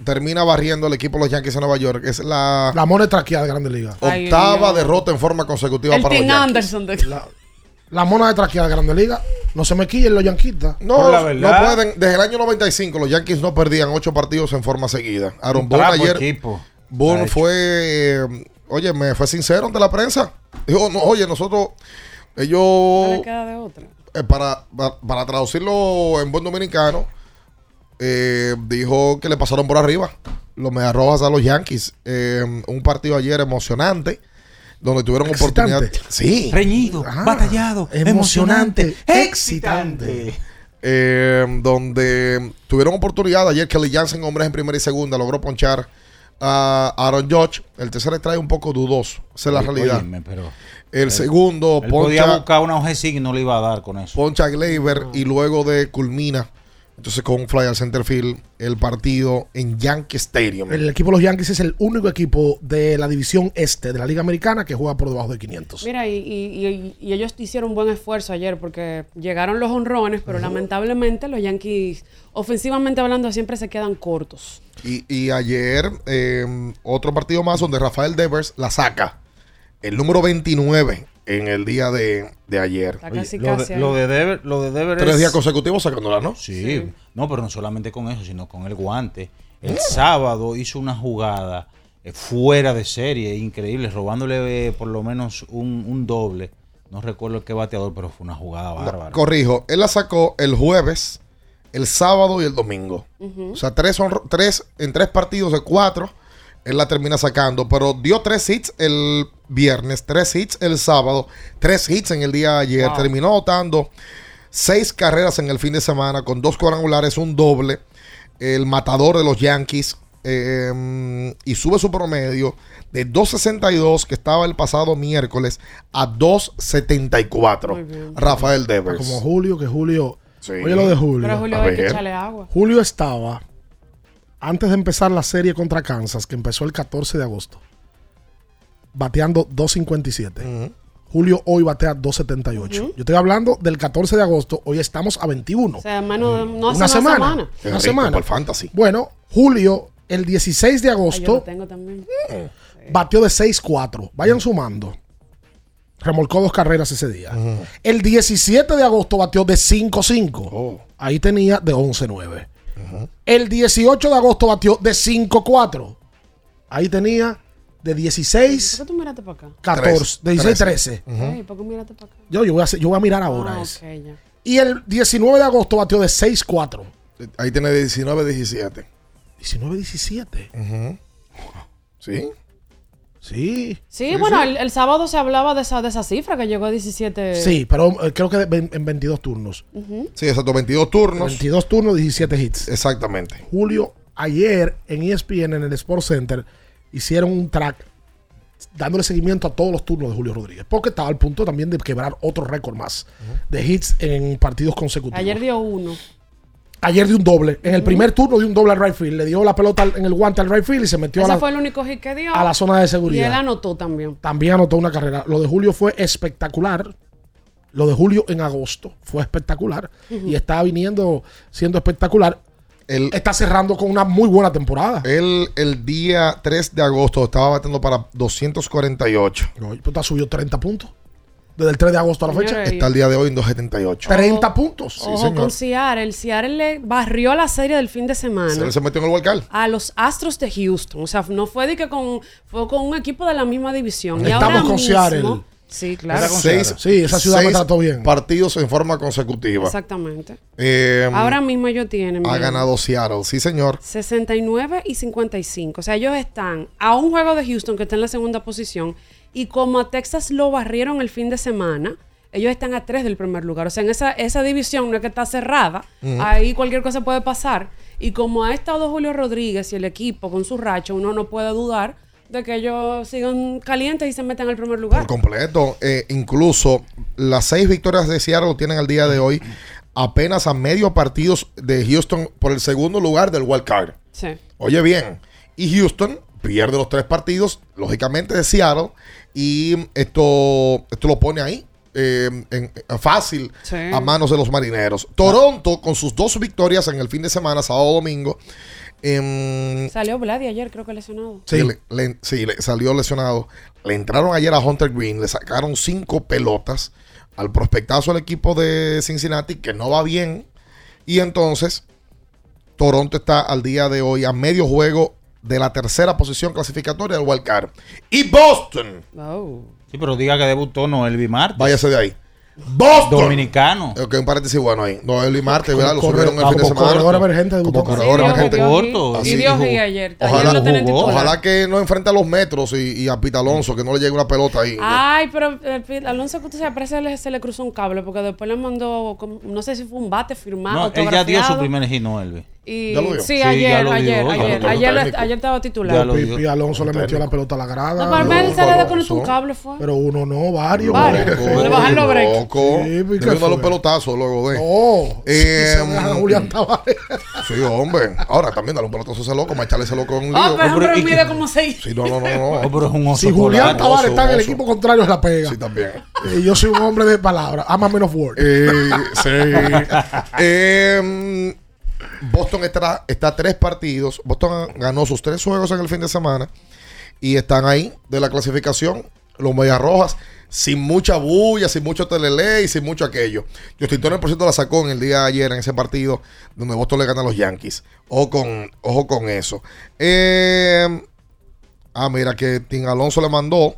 termina barriendo al equipo de los Yankees de Nueva York. Es la La mona traqueada de Grandes Ligas. Octava derrota en forma consecutiva El para los Tim Yankees. Anderson de La, la mona de traqueada de Grandes Ligas. No se me quillen los yanquitas. No, la no pueden. Desde el año 95 los Yankees no perdían ocho partidos en forma seguida. Aaron Boone ayer. equipo. Boone fue, eh, oye, me fue sincero ante la prensa. Dijo, no, oye, nosotros, No ellos, de otra. eh, para, para, para traducirlo en buen dominicano, eh, dijo que le pasaron por arriba los Mediarrojas a los Yankees. Eh, un partido ayer emocionante, donde tuvieron Excitante. oportunidad. Sí. Reñido, Ah, batallado, emocionante, emocionante, excitante. excitante. eh, donde tuvieron oportunidad. Ayer Kelly Jansen, hombres en primera y segunda, logró ponchar a Aaron Judge. El tercer trae un poco dudoso. Esa es la Oye, realidad. óyeme, pero el segundo él podía poncha, buscar una hoja y no le iba a dar con eso. poncha a Gleyber y luego de culmina. Entonces con un fly al center field el partido en Yankee Stadium. El equipo de los Yankees es el único equipo de la división este de la Liga Americana que juega por debajo de 500. Mira, y, y- y- y ellos hicieron un buen esfuerzo ayer porque llegaron los honrones, pero lamentablemente los Yankees, ofensivamente hablando, siempre se quedan cortos. Y, y ayer, eh, otro partido más donde Rafael Devers la saca. El número 29 en el día de, de ayer. Oye, casi, lo, casi de, lo de Dever, lo de Dever Tres es- días consecutivos sacándola, ¿no? Sí. No, pero no solamente con eso, sino con el guante. El sábado hizo una jugada eh, fuera de serie, increíble, robándole eh, por lo menos un, un doble. No recuerdo qué bateador, pero fue una jugada bárbara. Corrijo, él la sacó el jueves, el sábado y el domingo. O sea, tres, honro- tres en tres partidos de cuatro, él la termina sacando. Pero dio tres hits el viernes, tres hits el sábado, tres hits en el día de ayer. Wow. Terminó anotando seis carreras en el fin de semana con dos cuadrangulares, un doble. El matador de los Yankees. eh, y sube su promedio de 2.62 que estaba el pasado miércoles a 2.74. Rafael Devers. Como Julio, que Julio. Sí. Oye lo de Julio. Pero Julio A hay que echarle agua. Julio estaba, antes de empezar la serie contra Kansas, que empezó el 14 de agosto, bateando 2.57. Julio hoy batea 2.78. Yo estoy hablando del 14 de agosto, hoy estamos a 21. O sea, menos, no hace una, semana. Una semana. el fantasy. Bueno, Julio, el 16 de Ay, yo lo agosto, tengo también. batió de 6-4. Vayan sumando. Remolcó dos carreras ese día. El 17 de agosto batió de 5-5. Oh. Ahí tenía de 11-9. El 18 de agosto batió de 5-4. Ahí tenía de ¿Por 16, qué tú miraste para acá? 14, de 16, 13. Ey, ¿Por qué miraste para acá? Yo, yo, voy a, hacer- yo voy a mirar ahora Ah, ese. ok, ya. Y el 19 de agosto batió de 6-4. Ahí tiene 19, 17. 19-17. Sí. Sí. Sí, bueno, El, el sábado se hablaba de esa, de esa cifra que llegó a 17. Sí, pero eh, creo que de- en 22 turnos. Ujú. Sí, exacto, 22 turnos. 22 turnos, 17 hits. Exactamente. Julio, ayer en ESPN, en el Sports Center, hicieron un track dándole seguimiento a todos los turnos de Julio Rodríguez. Porque estaba al punto también de quebrar otro récord más de hits en partidos consecutivos. Ayer dio uno. Ayer dio un doble. En el primer turno dio un doble al right field. Le dio la pelota en el guante al right field y se metió a la, fue el único hit que dio. a la zona de Y él seguridad. anotó también. También anotó una carrera. Lo de Julio fue espectacular. Lo de Julio en agosto fue espectacular. Y está viniendo siendo espectacular. Está cerrando con una muy buena temporada. Él el día 3 de agosto estaba batiendo para 248. Puta, subió 30 puntos. Desde el 3 de agosto a la fecha. Está el día de hoy en 278. 30 puntos. Sí, Ojo señor. con Seattle. El Seattle le barrió la serie del fin de semana. Se, se metió en el Walcar. a los Astros de Houston. O sea, no fue de que con, fue con un equipo de la misma división. Y Estamos ahora con mismo- Seattle. Sí, claro. Seis, Sí, esa ciudad me seis trató bien. partidos en forma consecutiva. Exactamente. Eh, Ahora mismo ellos tienen. ha ganado Seattle. Sí, señor. 69 y 55. O sea, ellos están a un juego de Houston que está en la segunda posición. Y como a Texas lo barrieron el fin de semana, ellos están a tres del primer lugar. O sea, en esa, esa división no es que está cerrada. Ahí cualquier cosa puede pasar. Y como ha estado Julio Rodríguez y el equipo con su racha, uno no puede dudar de que ellos sigan calientes y se metan al primer lugar. Por completo. Eh, incluso las seis victorias de Seattle lo tienen al día de hoy apenas a medio partidos de Houston por el segundo lugar del wild card. Sí. Oye bien, y Houston pierde los tres partidos, lógicamente de Seattle, y esto, esto lo pone ahí. eh, en- eh, fácil Sí. a manos de los marineros. Toronto, con sus dos victorias en el fin de semana, sábado domingo, em, Salió Vladi ayer, creo que lesionado. Sí, le, le- sí, le salió lesionado. Le entraron ayer a Hunter Green, le sacaron cinco pelotas al prospectazo del equipo de Cincinnati, que no va bien. Y entonces, Toronto está al día de hoy a medio juego de la tercera posición clasificatoria del Wild Card. Y Boston, Sí, pero diga que debutó Noel Marte. váyase de ahí. Boston. Dominicano. Ok, un paréntesis bueno ahí. Noel y Marte, ¿verdad? Lo Como subieron el fin de como semana. corredor emergente Como debutó. corredor Sí, emergente. corto. Y dio jugó. hit ayer. Ojalá, ojalá que no enfrente a los metros y, y a Pita Alonso, que no le llegue una pelota ahí. Ay, pero eh, Alonso que se parece se le, se le cruzó un cable porque después le mandó, como- no sé si fue un bate firmado. No, él ya dio su primer hit, no. Y, ¿Ya lo dio? Sí, Sí, ayer, ya lo dio, ayer, ayer, ayer, ayer estaba titular. Ya lo Pi- dio. Pi Alonso le metió la pelota a la grada. No, él se le desconectó un cable, fue. Pero uno no, varios. Varios. Loco, Le bajan los breaks. loco. Sí, Le ¿y qué dio uno de los pelotazos luego de. Oh, Eh, se Julián Tavares. Sí, hombre. Ahora también dale un pelotazo a ese loco, macharle ese loco en un lío. Ah, pero, pero ¿y mide como seis. Sí, no, no, no, no. Oh, pero es un oso Si Julián. Tavares está en el equipo contrario, la pega. Sí, también. Y yo soy un hombre de palabra. Ama menos word. Eh, sí. <laughs> Boston está, tres partidos. Boston ganó sus tres juegos en el fin de semana. Y están ahí de la clasificación. Los Medias Rojas. Sin mucha bulla, sin mucho telele y sin mucho aquello. Justin Turner, por cierto, la sacó en el día de ayer en ese partido donde Boston le gana a los Yankees. Ojo con, con eso. Eh, ah, mira que Tim Alonso le mandó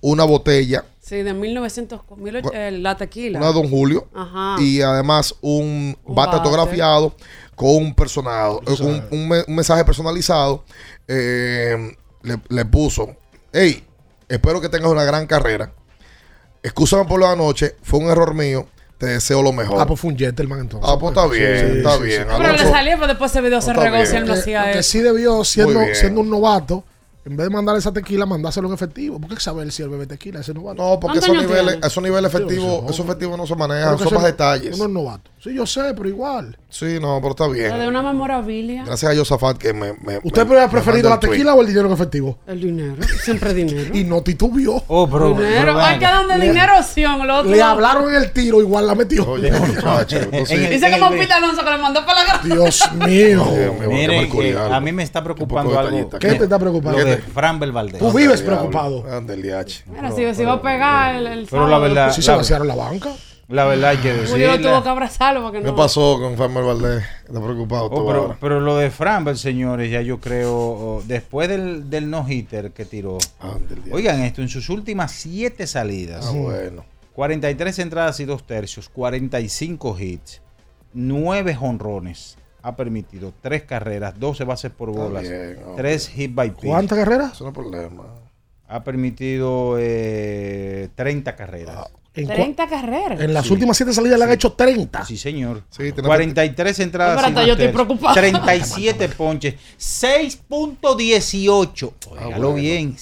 una botella Sí, de 1900, mil eh, la tequila. una Don Julio Ajá. y además un, Un bate autografiado con un personado, eh, un, un me- un mensaje personalizado. eh, le, le puso: Hey, espero que tengas una gran carrera. Excúsame por la noche, fue un error mío. Te deseo lo mejor. Ah, pues fue un gentleman entonces. Ah, pues está bien, Sí, está sí, bien. sí. Pero le salió, pero después ese video se regó si él no hacía lo que eso. sí debió, siendo, siendo un novato, en vez de mandar esa tequila, mandárselo en efectivo. ¿Por qué saber si él bebe tequila? Ese novato. No, porque ¿Cuántos esos niveles, esos niveles efectivos, esos efectivos no se manejan, son más no- detalles. Uno es novato. Sí, yo sé, pero igual. Sí, no, pero está Lo de bien. una memorabilia. Gracias a Josafat que me. me ¿Usted me- ha preferido la tequila o el dinero en efectivo? El dinero. Siempre dinero. <laughs> Y no titubió. Oh, pero, pero dinero. Hay que venga. dar de dinero opción. Lo otro. Le hablaron en el tiro, igual la metió. Oye, <laughs> muchacho, Dice como Pete Alonso que le mandó para la grada. Dios <laughs> mío. Miren, eh, a mí me está preocupando algo. ¿Qué te está preocupando? Lo de Fran Valdez. Tú vives preocupado. ande el DH. Mira, si, va a pegar el, Pero la verdad- Sí se vaciaron la banca. La verdad hay que Julio tuvo que abrazarlo porque ¿Qué no. pasó con Farmer Valdés? Está preocupado Oh, todo pero, ahora. pero lo de Framber, señores, ya yo creo, oh, después del, del no-hitter que tiró, DH. oigan esto, en sus últimas siete salidas, Ah, bueno. 43 entradas y dos tercios, 45 hits, 9 honrones, ha permitido 3 carreras, 12 bases por bolas, bien, hombre. 3 hit by pitch. ¿Cuántas carreras? Eso no es problema. ha permitido eh, 30 carreras. En cua- 30 carreras. En las Sí. últimas siete salidas le han hecho 30. Sí, señor. Sí, tiene- 43 entradas. Espérate, yo estoy bater, preocupada. 37 ponches. 6.18. Óigalo bueno. bien.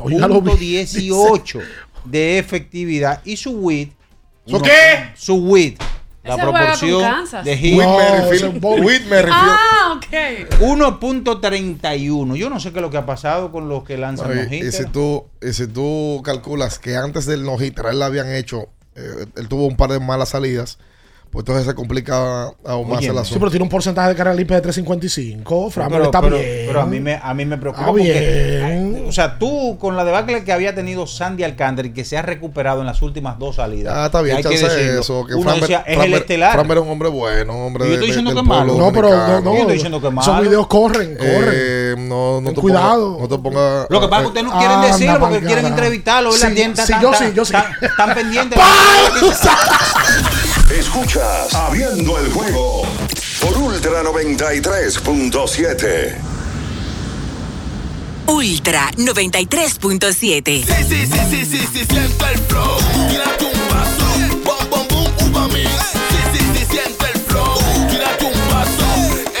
Óigalo bien. 6.18 <laughs> de efectividad. Y su WIT. ¿Su qué? Su WIT. La proporción de hit. No. Whitmerfield. Ah, ok. 1.31. Yo no sé qué es lo que ha pasado con los que lanzan Oye, no y si tú, y si tú calculas que antes del no hitter él le habían hecho, eh, él tuvo un par de malas salidas, pues entonces se complica aún más Oye, el sí, Sí, asunto. pero tiene un porcentaje de carrera limpia de 355. Fran, pero, pero, está pero- bien. pero a mí me, a mí me preocupa. Está porque, bien. o sea, tú con la debacle que había tenido Sandy Alcántara y que se ha recuperado en las últimas dos salidas. Ah, está bien, hay que chance decirlo. eso. Que Uno Framber- decía, es el estelar. Framber es un hombre bueno, un hombre Yo estoy de- diciendo del que es malo. No, pero no, no. Yo estoy diciendo que es Esos malo. videos corren, corren. Eh, no, no Ten te cuidado. Ponga, no te ponga. Lo que pasa es que ustedes no quieren Anda decirlo porque quieren entrevistarlo. Sí, yo sí, yo sí. Están pendientes. Escuchas Abriendo el juego por Ultra 93.7. Ultra 93.7. Sí, sí, sí, sí, sí, sí, siente el flow. Tírate un paso. Bom, bom, boom. Sí, sí, sí, siente el flow. Tírate un paso.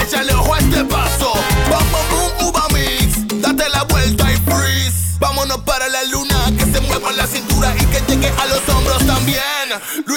Échale ojo a este paso. Bom, bom, boom, mix. Date la vuelta y freeze. Vámonos para la luna. Que se mueva la cintura y que llegue a los hombros también. Lo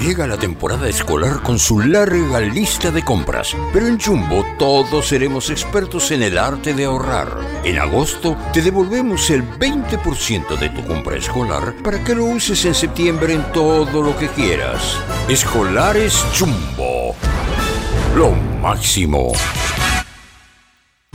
Llega la temporada escolar con su larga lista de compras, pero en Jumbo todos seremos expertos en el arte de ahorrar. En agosto te devolvemos el 20% de tu compra escolar para que lo uses en septiembre en todo lo que quieras. Escolares Jumbo. Lo máximo.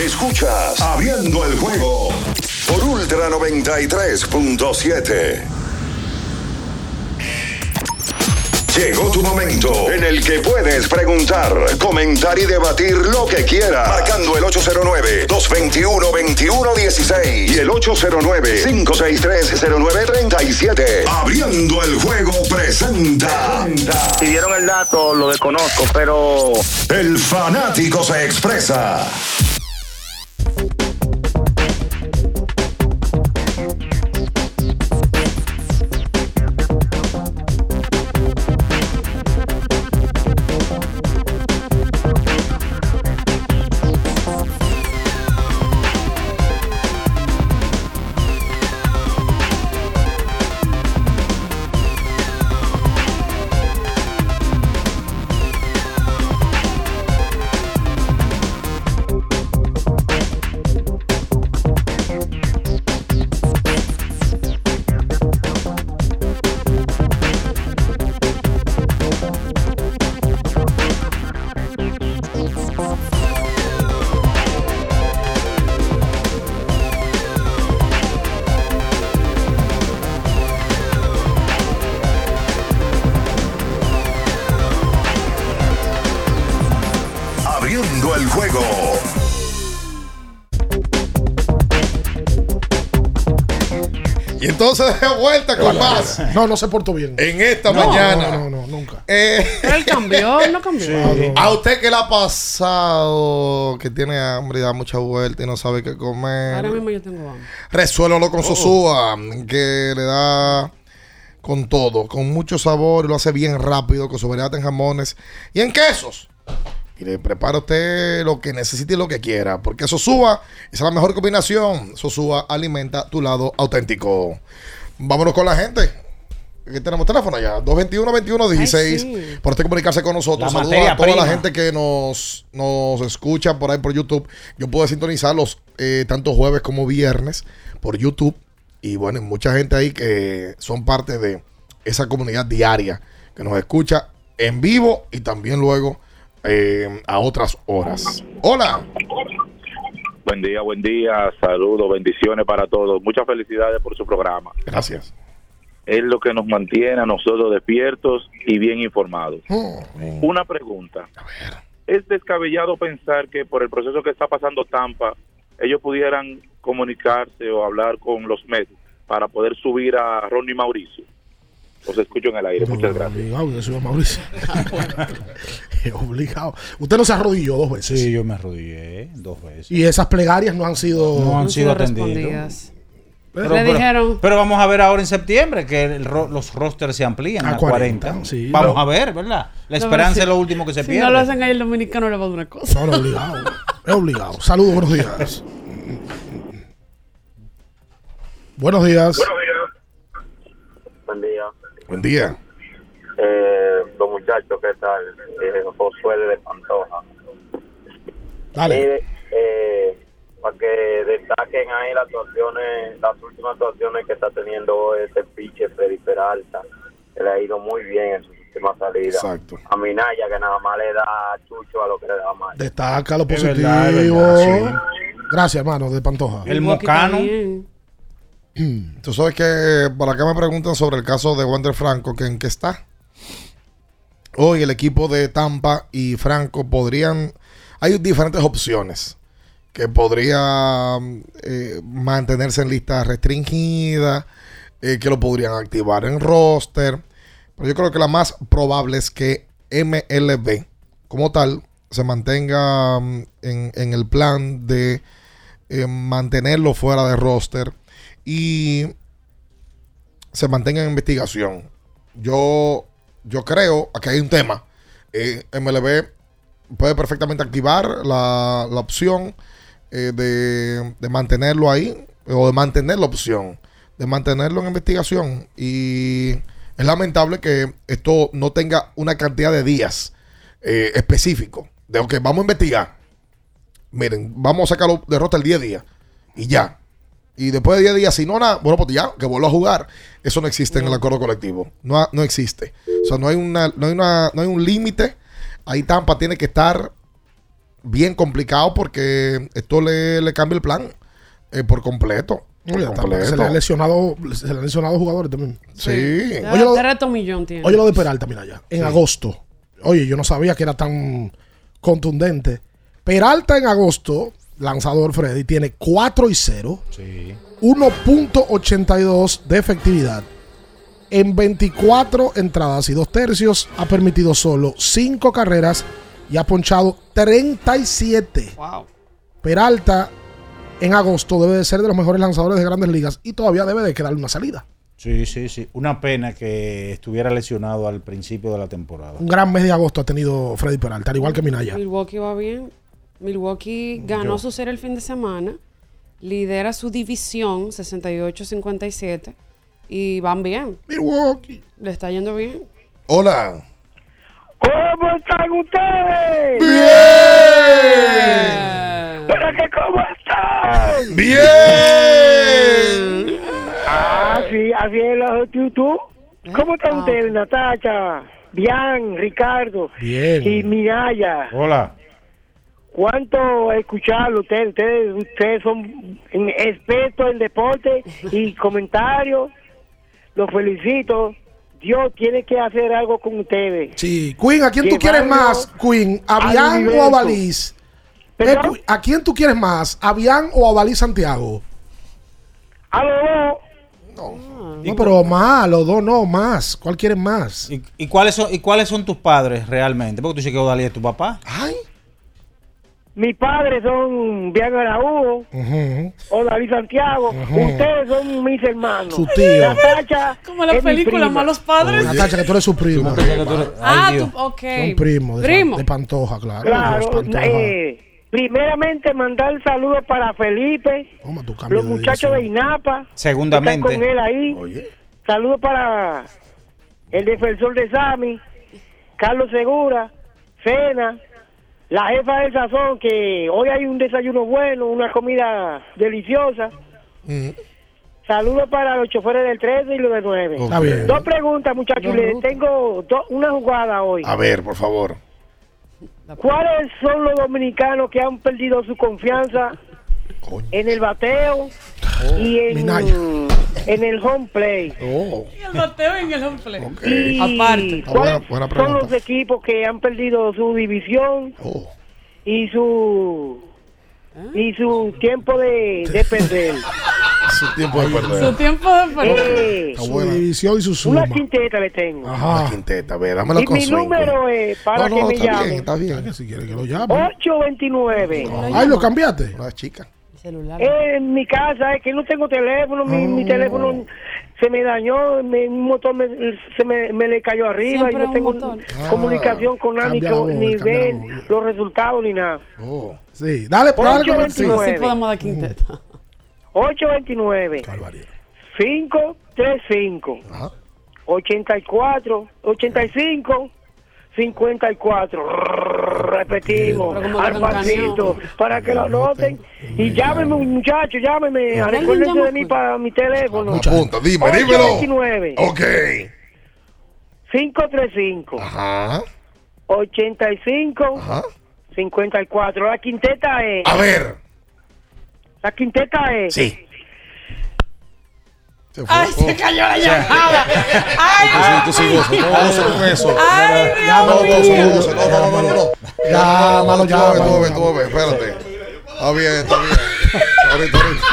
Escuchas Abriendo el juego por Ultra 93.7. Llegó tu momento en el que puedes preguntar, comentar y debatir lo que quieras. Marcando el 809-221-2116 y el 809-563-0937. Abriendo el juego presenta. Si dieron el dato, lo desconozco, pero. El fanático se expresa. Entonces de vuelta con más. No, no se portó bien. En esta No, mañana. No, no, no, nunca. Eh, Él cambió, él no cambió. ¿A usted qué le ha pasado? Que tiene hambre y da mucha vuelta y no sabe qué comer. Ahora mismo yo tengo hambre. Resuélvalo Oh. con Sosúa, que le da con todo, con mucho sabor y lo hace bien rápido, con su variedad en jamones y en quesos. Y le prepara usted lo que necesite y lo que quiera, porque Sosúa es la mejor combinación. Sosúa alimenta tu lado auténtico. Vámonos con la gente. Aquí tenemos teléfono ya, 221-21-16. Ay, sí. Por usted comunicarse con nosotros. La Saludos a toda la gente que nos, nos escucha por ahí por YouTube. Yo puedo sintonizarlos eh, tanto jueves como viernes por YouTube. Y bueno, hay mucha gente ahí que son parte de esa comunidad diaria que nos escucha en vivo y también luego eh, a otras horas. Hola. Buen día, buen día, saludos, bendiciones para todos. Muchas felicidades por su programa. Gracias. Es lo que nos mantiene a nosotros despiertos y bien informados. Oh. Una pregunta. ¿Es descabellado pensar que por el proceso que está pasando Tampa, ellos pudieran comunicarse o hablar con los Mets para poder subir a Ronnie Mauricio? Los escucho en el aire. Muchas gracias. Obligado, yo soy a Mauricio. <laughs> Obligado. Usted no se arrodilló dos veces. Sí, yo me arrodillé dos veces. Y esas plegarias no han sido. No han sido respondidas. atendidos. Le Pero, pero- dijeron- pero vamos a ver ahora en septiembre que el ro- los rosters se amplían A a 40. 40, sí. vamos Pero- a ver, ¿verdad? La No, esperanza pero es lo si- último que se si pierde. no lo hacen ahí el dominicano le va a dar una cosa. No, no, obligado. Es obligado. Saludos, buenos días. <laughs> Buenos días. Buen día. Buen día. Eh, los muchachos, ¿qué tal? Eh, Josué de Pantoja. Dale. Eh, para que destaquen ahí las actuaciones, las últimas actuaciones que está teniendo este piche Freddy Peralta, que le ha ido muy bien en sus últimas salidas. Exacto. A Minaya, que nada más le da chucho a lo que le da mal. Destaca lo Es positivo. verdad, es verdad, Gracias, hermano, de Pantoja. El mocano. <clears throat> Tú sabes que para acá me preguntan sobre el caso de Wander Franco, que en qué está. Hoy el equipo de Tampa y Franco podrían. Hay diferentes opciones que podría eh, mantenerse en lista restringida, eh, que lo podrían activar en roster. Pero yo creo que la más probable es que MLB, como tal, se mantenga mm, en, el plan de eh, mantenerlo fuera de roster y se mantenga en investigación. Yo, yo creo, aquí hay un tema. Eh, MLB puede perfectamente activar la, la opción eh, de, de mantenerlo ahí, o de mantener la opción, de mantenerlo en investigación. Y es lamentable que esto no tenga una cantidad de días eh, específico. De, ok, vamos a investigar. Miren, vamos a sacarlo de rota el 10 días. Y ya. Y después de 10 días, si no nada, bueno, pues ya, que vuelva a jugar. Eso no existe en el acuerdo colectivo. No, no existe. O sea, no hay, una, no hay, una, no hay un límite. Ahí Tampa tiene que estar bien complicado porque esto le, le cambia el plan eh, por completo. Oye, completo. se le han lesionado, se le han lesionado jugadores también. Sí. Oye, lo, tiene. oye lo de Peralta, mira ya. En agosto. Oye, yo no sabía que era tan contundente. Peralta en agosto, lanzador Freddy, tiene 4 y 0. 1.82 de efectividad. En 24 entradas y 2 tercios ha permitido solo 5 carreras y ha ponchado 37. Wow. Peralta en agosto debe de ser de los mejores lanzadores de grandes ligas y todavía debe de quedarle una salida. Sí, sí, sí. Una pena que estuviera lesionado al principio de la temporada. Un gran mes de agosto ha tenido Freddy Peralta, al igual que Minaya. Milwaukee va bien. Milwaukee ganó Yo. su serie el fin de semana. Lidera su división 68-57. Y van bien. Milwaukee. Le está yendo bien. Hola. ¿Cómo están ustedes? ¿Pero que cómo están? ¡Bien! Ah, sí, así es la YouTube. ¿Cómo están ustedes, Natacha, Bian, Ricardo Bien. y Minaya? Hola. ¿Cuánto escucharlo ustedes? Ustedes, ustedes son expertos en deporte <laughs> y comentarios. Los felicito. Dios tiene que hacer algo con ustedes. Sí, Queen, ¿a quién tú quieres más, Queen? ¿A Bian o a. Odalis? Eh, ¿A quién tú quieres más? ¿A Bian o a Santiago? A los dos. No, pero más, los dos no, más. ¿Cuál quieres más? ¿Y, y cuáles son, ¿Y cuáles son tus padres realmente? Porque tú dices que Odalí es tu papá. Ay. Mis padres son Bian Araújo, o David Santiago. Ustedes son mis hermanos. Su tío. Natacha Como la es mi película prima. Malos Padres. Natacha, que tú eres su primo. Ah, tú, ok. Son primos de, Primo. de Pantoja, claro. Claro, Pantoja. eh, primeramente mandar saludos para Felipe, cambio los muchachos de INAPA. Segundamente. que Están con él ahí. Saludos para el defensor de Sami, Carlos Segura, Cena, la jefa del sazón, que hoy hay un desayuno bueno, una comida deliciosa. Saludos para los choferes del 13 y los del 9. Está bien. Dos preguntas, muchachos. Les tengo do- una jugada hoy. A ver, por favor. ¿Cuáles son los dominicanos que han perdido su confianza en el bateo y en, en el home play? Y el bateo en el home play. Y Aparte. ¿cuáles buena son pregunta. los equipos que han perdido su división y su y su tiempo de, de perder? <laughs> Su tiempo de perder. Su tiempo de perder. Eh, Su división y su suma. una quinteta le tengo. Ajá. La quinteta, a ver, dámela Y mi número es para No, que no, me está bien, llamen. está bien. Que si quiere que lo llame. 829. Ay, ¿lo cambiaste? Una chica. Celular. Eh, en mi casa es que no tengo teléfono, mi, mi teléfono se me dañó, me- un motor me- se me, me le cayó arriba Siempre y no tengo motor. comunicación con nadie, cambia la voz, ni ver los resultados ni nada. Oh. Sí, dale, por algo. 829. Sí podemos dar quinteta. 829 535 84 85 54 repetimos al pasito para que lo noten y llámenme muchachos llámenme ¿Alguien recuérdense de mí para mi teléfono. Apunta, dime, dímelo. 829 Ok. 535 Ajá. 85 Ajá. 54 la quinteta es. A ver. la quinteta es. Sí. Se fue. Ay, se cayó la llamada. <laughs> Ay, sí, sí, no gozo con eso. Ay, Dios mío. no. No, no, no, no. Llámalo, Tú llámalo. ver, espérate. Está bien, está bien. Ahorita, ahorita.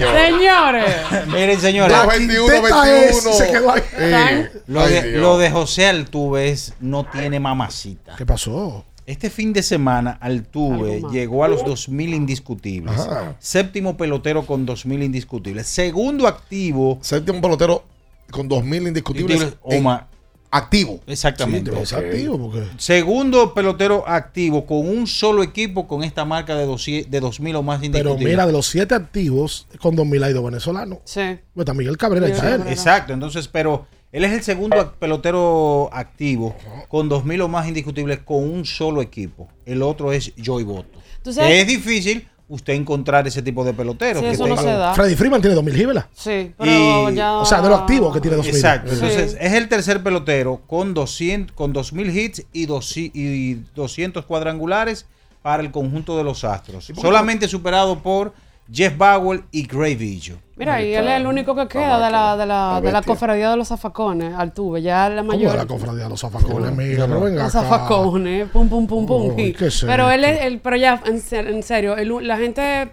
<laughs> Señores. Miren, señores. La La 21, quinteta es- 21. se quedó ahí. Eh, Lo ay, de, Dios. lo de José Altuve es- no tiene mamacita. ¿Qué pasó? Este fin de semana Altuve llegó a los 2.000 indiscutibles. Ajá. Séptimo pelotero con 2.000 indiscutibles. Segundo activo. Séptimo pelotero con 2.000 indiscutibles. indiscutibles o en más. Activo. Exactamente. Activo porque Segundo pelotero activo con un solo equipo con esta marca de 200 de 2.000 o más Pero indiscutibles. mira, de los siete activos, con 2.000 ha ido venezolano. Sí. Pues está Miguel Cabrera y él. Exacto, entonces, pero él es el segundo pelotero activo con 2.000 o más indiscutibles con un solo equipo. El otro es Joey Boto. ¿Tú sabes? Es difícil usted encontrar ese tipo de peloteros. Sí, que eso no tengan- se da. Freddy Freeman tiene 2.000 givelas. Sí, pero Y- ya. O sea, de lo activo que tiene 2.000. Exacto, Sí. entonces es el tercer pelotero con 200 con 2.000 hits y, dos- y 200 cuadrangulares para el conjunto de los Astros. Solamente superado por Jeff Bauer y Gray Villo. Mira, y él es el único que queda de la, de la, de la cofradía de los zafacones, Altuve. Ya la ¿Cómo mayor. de la cofradía de los zafacones? Mira, pero venga Los zafacones, pum, pum, pum, pum. ¿qué es pero él es, el, pero ya, en, ser- en serio, el- la gente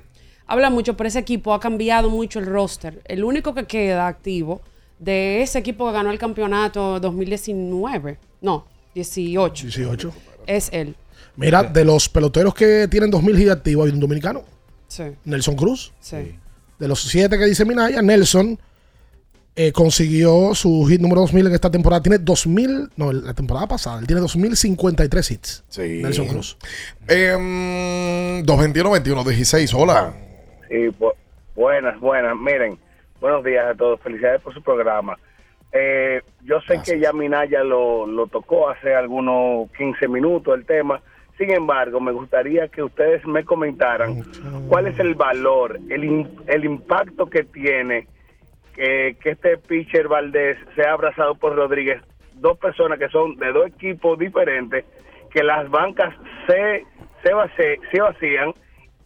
habla mucho, pero ese equipo ha cambiado mucho el roster. El único que queda activo de ese equipo que ganó el campeonato 2019, no, 18, 18. es él. Mira, de los peloteros que tienen 2.000 hits activos, hay un dominicano, Sí, Nelson Cruz. sí. De los siete que dice Minaya, Nelson eh, consiguió su hit número 2000 en esta temporada. Tiene 2000, no, la temporada pasada, él tiene 2053 hits. Sí. Nelson Cruz. Eh, 221-21, 16, hola. Sí, bu- buenas, buenas. Miren, buenos días a todos. Felicidades por su programa. Eh, yo sé que ya Minaya lo, lo tocó hace algunos 15 minutos el tema. Sin embargo, me gustaría que ustedes me comentaran cuál es el valor, el, el impacto que tiene que, que este pitcher Valdés sea abrazado por Rodríguez. Dos personas que son de dos equipos diferentes, que las bancas se, se, vace- se vacían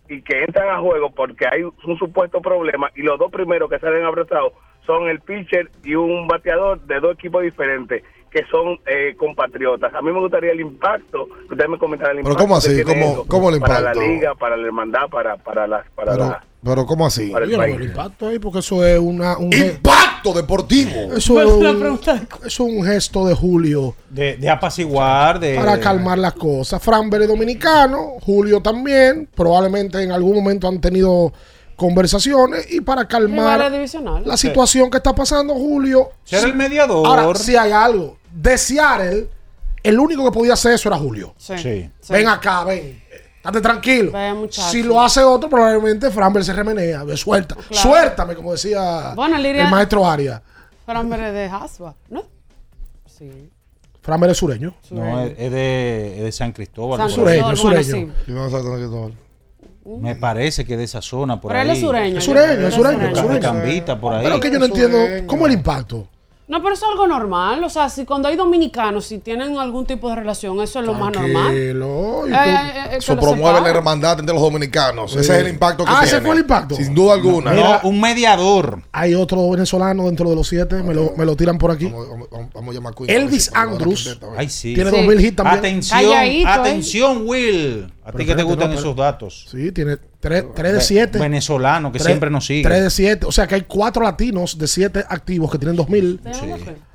y que entran a juego porque hay un supuesto problema y los dos primeros que salen abrazados son el pitcher y un bateador de dos equipos diferentes que son eh, compatriotas. A mí me gustaría el impacto, que ustedes me comentaran el Pero impacto. ¿cómo que así? ¿Cómo- cómo el Para la impacto? liga, para la hermandad, para, para, las para Pero, la- pero ¿cómo así? Para el Yo no veo país. el impacto ahí porque eso es una, un ¡Impacto deportivo! Eso es la un, pregunta eso es un gesto de Julio De, de apaciguar, de. para calmar las cosas. Framber es dominicano, Julio también, probablemente en algún momento han tenido conversaciones y para calmar divisionales. la situación que está pasando Julio. Ser el mediador. Ahora, si hay algo. De Seattle, el único que podía hacer eso era Julio. Sí. Ven acá, ven. Estate tranquilo. Vaya, muchacho. Si lo hace otro, probablemente Framber se remenea. Ve, Suelta. Claro. Suéltame, como decía Bueno, Liria- el maestro Arias. Framber es de Hasba, ¿no? Sí. Framber es sureño. No, es, de, es de San Cristóbal. San Sureño, Bueno, sureño. sí. Me parece que de esa zona por Pero ahí. él es sureño. Es sureño, es que sureño, de sureño. Cambita por ahí. Pero que yo no entiendo cómo el impacto. No, pero eso es algo normal. O sea, si cuando hay dominicanos, si tienen algún tipo de relación, eso es lo más normal. Eh, eh, eh, Eso promueve la hermandad entre los dominicanos. Sí. Ese es el impacto que Ah, tiene. ese fue el impacto. Sin duda alguna. No, un mediador. Hay otro venezolano dentro de los siete, me lo, me lo tiran por aquí. Vamos, vamos- vamos- vamos a llamar a a ver Elvis dar Andrews. Ay, sí. Tiene Sí. 2000 hits también. Atención, Calladito, ¿eh? atención, Will. A ti que te gustan no, esos datos. Sí, tiene 3 de 7. Venezolano que siempre nos sigue. 3 de 7. O sea que hay 4 latinos de 7 activos que tienen 2000. Tenemos que-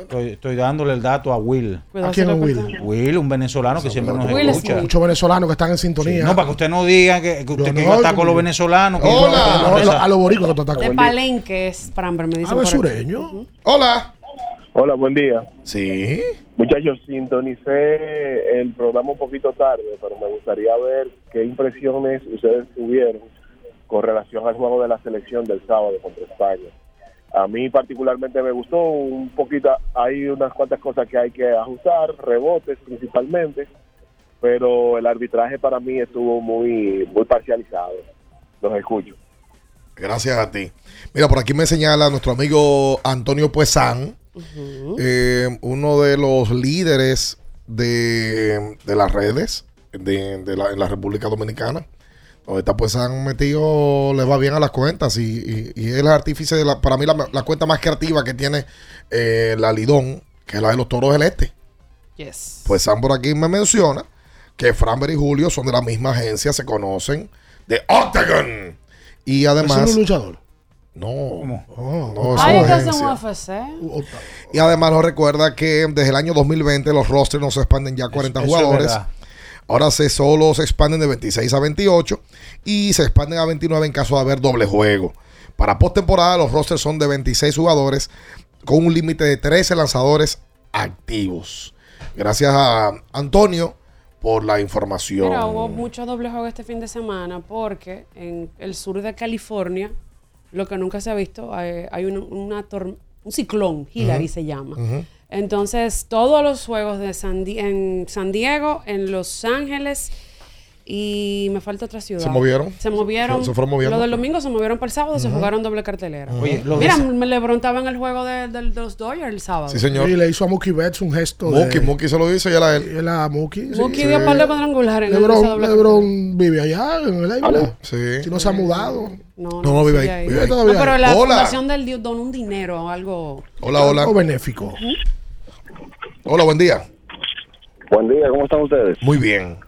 Estoy, estoy dándole el dato a Will. ¿A quién es Will? Will, un venezolano que siempre nos Will escucha. Smith. Muchos venezolanos que están en sintonía. No, para que usted no diga que, que usted Yo que no, está con los no. venezolanos. que- Hola. No, lo- a los boricos que tú estás De. Palenque es Framber, me. Ah, por es aquí. sureño. Hola. Hola, buen día. Sí. Muchachos, sintonicé el programa un poquito tarde, pero me gustaría ver qué impresiones ustedes tuvieron con relación al juego de la selección del sábado contra España. A mí particularmente me gustó un poquito, hay unas cuantas cosas que hay que ajustar, rebotes principalmente, pero el arbitraje para mí estuvo muy muy parcializado. Los escucho. Gracias a ti. Mira, por aquí me señala nuestro amigo Antonio Puesán, eh, uno de los líderes de, de las redes de, de la, en la República Dominicana. Donde está Puesán metido, le va bien a las cuentas y, y- es artífice de la, para mí la, la cuenta más creativa que tiene eh, la Lidón, que es la de los Toros del Este. Yes. Pues Sam por aquí me menciona que Framber y Julio son de la misma agencia, se conocen, de Octagon. Y ¿Es además... un luchador? No, Oh, no, es Ay, agencia. UFC. Y además nos recuerda que desde el año 2020 los rosters no se expanden ya a 40 Eso es jugadores. Ahora se solo se expanden de 26 a 28 y se expanden a 29 en caso de haber doble juego. Para postemporada los rosters son de 26 jugadores con un límite de 13 lanzadores activos. Gracias a Antonio por la información. Mira, hubo mucho doble juego este fin de semana porque en el sur de California, lo que nunca se ha visto, hay, hay un, una tor- un ciclón, Hillary se llama. Entonces, todos los juegos de San en San Diego, en Los Ángeles y me falta otra ciudad. ¿Se movieron? Se movieron. Se- se fueron moviendo. Lo del domingo se movieron para el sábado, se Ujú. jugaron doble cartelera. Oye, lo Mira, me LeBron estaba en el juego de, de- de los Dodgers el sábado. Sí, señor. Y le hizo a Mookie Betts un gesto. Mookie, de, Mookie se lo dice y a él. Él a Mookie. sí. Mookie dio par de cuadrangulares en Lebron, doble Lebron vive allá en el Águila. Sí. Si no se ha mudado. No, No, no, vive ahí, vive No, todavía pero ahí. la Hola. fundación del Dios donó un dinero o algo. Hola, hola. Algo benéfico. Hola, buen día. Buen día, ¿cómo están ustedes? Muy bien.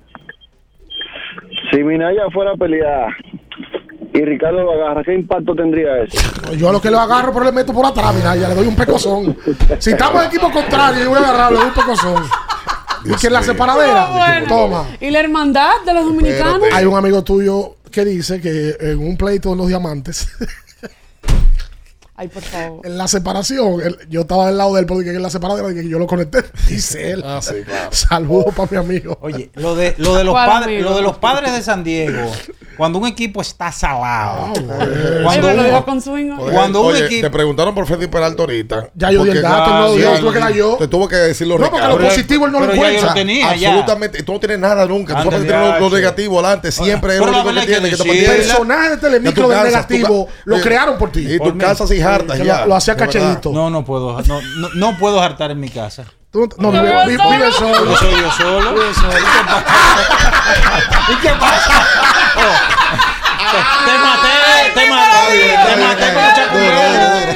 Si Minaya fuera a pelear y Ricardo lo agarra, ¿qué impacto tendría eso? Yo a lo que lo agarro, pero le meto por atrás, mira, ya le doy un pecozón. Si estamos en equipo contrario, yo voy a agarrarlo, le doy un pecozón. Y que en la separadera, Bueno. toma. Y la hermandad de los dominicanos. Hay un amigo tuyo que dice que en un pleito de los diamantes, <laughs> Ay, por favor. en la separación, él- yo estaba del lado de él porque en la separadera dije que yo lo conecté. <laughs> Dice él. Ah, sí, claro. Saludos para mi amigo. Oye, lo de, lo de los ¿Cuál padres, lo de los padres de San Diego, cuando un equipo está salado, Ah, cuando, me lo un- dijo con swing. hoy. Cuando un Oye, equipo- te preguntaron por Freddy Peralta ahorita. Ya yo di el dato, no lo dio, tuve que yo. Te tuvo que decirlo No, porque lo positivo él no lo encuentra. lo. Absolutamente. Tú no tienes nada nunca. Tú solamente tienes lo, lo negativo adelante. Siempre es lo único que tienes. Mantiene- Personaje de Telemicro del negativo lo Oye, crearon por ti. Y tú casas y hartas Que ya. lo, lo hacía cachellito. no, no puedo, no, no, no puedo hartar en mi casa. Tú no, No vive, vive vive- solo. Porque soy yo solo. ¿Y qué pasa? Oh. Te maté, te.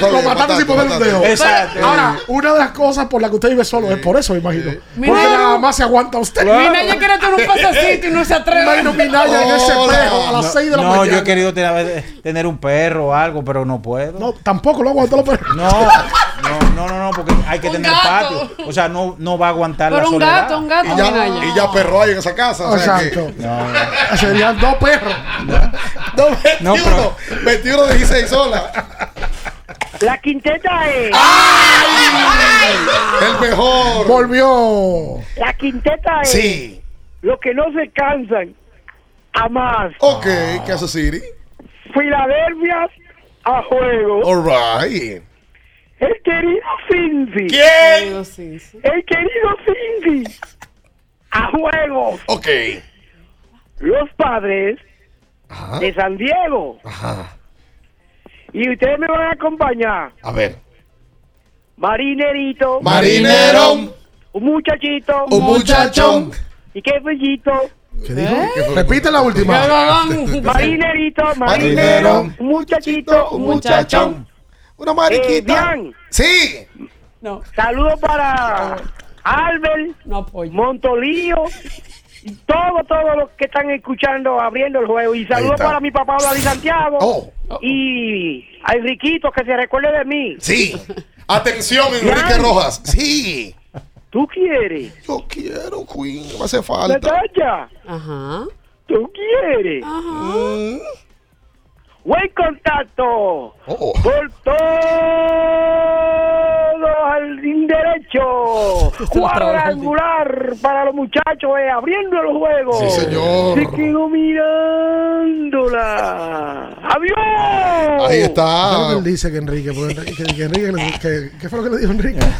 Lo sin poner un dedo. Exacto. Ahora, una de las cosas por las que usted vive solo es por eso, me imagino. Mira. Porque nada más se aguanta usted. Minaya quiere tener un pasecito y no se atreve. Imagino Minaya en ese espejo a las No, 6 de la no, mañana. yo he querido tener, tener un perro o algo, pero no puedo. No, tampoco lo aguantó los perros. No, no, no, no, no, porque hay que Un tener gato. patio. O sea, no, no va a aguantar Pero la un soledad. gato, un gato, Y ya, Minaya. y ya perro hay en esa casa. o sea que- Exacto. No, Serían dos perros. <laughs> No, 21, No, pero- 21 de 16 sola. La quinteta es. El mejor. Volvió. La quinteta es. Sí. Los que no se cansan a más. Ok, Kansas City. Filadelfia a juego. All right. El querido Cincy. ¿Quién? El querido Cincy. A juego. Ok. Los padres Ajá. de San Diego. Ajá. Y ustedes me van a acompañar. A ver. Marinerito. Marinero. Un muchachito. Un muchachón. ¿Y qué bellito? ¿Qué dijo? Repite la última. <laughs> Marinerito, Marinero. marinero. Un muchachito. Un muchachón. Una Eh, mariquita. bien. Sí. No, Saludos para Albert, no apoyo. Montolío. Y Todos, todos los que están escuchando, abriendo el juego. Y saludos está. para mi papá David Santiago. Oh. Y a Enriquito, que se recuerde de mí. Sí. Atención, Enrique. Rojas. Sí. ¿Tú quieres? Yo quiero, Queen. Me hace falta. Natacha, Ajá. ¿tú quieres? Mm. Buen contacto. Oh. Por todo jardín derecho. Cuadrangular para los muchachos, eh, abriendo el juego. Sí, señor. Se quedó mirándola. ¡Adiós! Ahí ¿Qué es lo que está. él dice que Enrique? Que, que Enrique le- que- ¿Qué fue lo que le dijo Enrique? <laughs>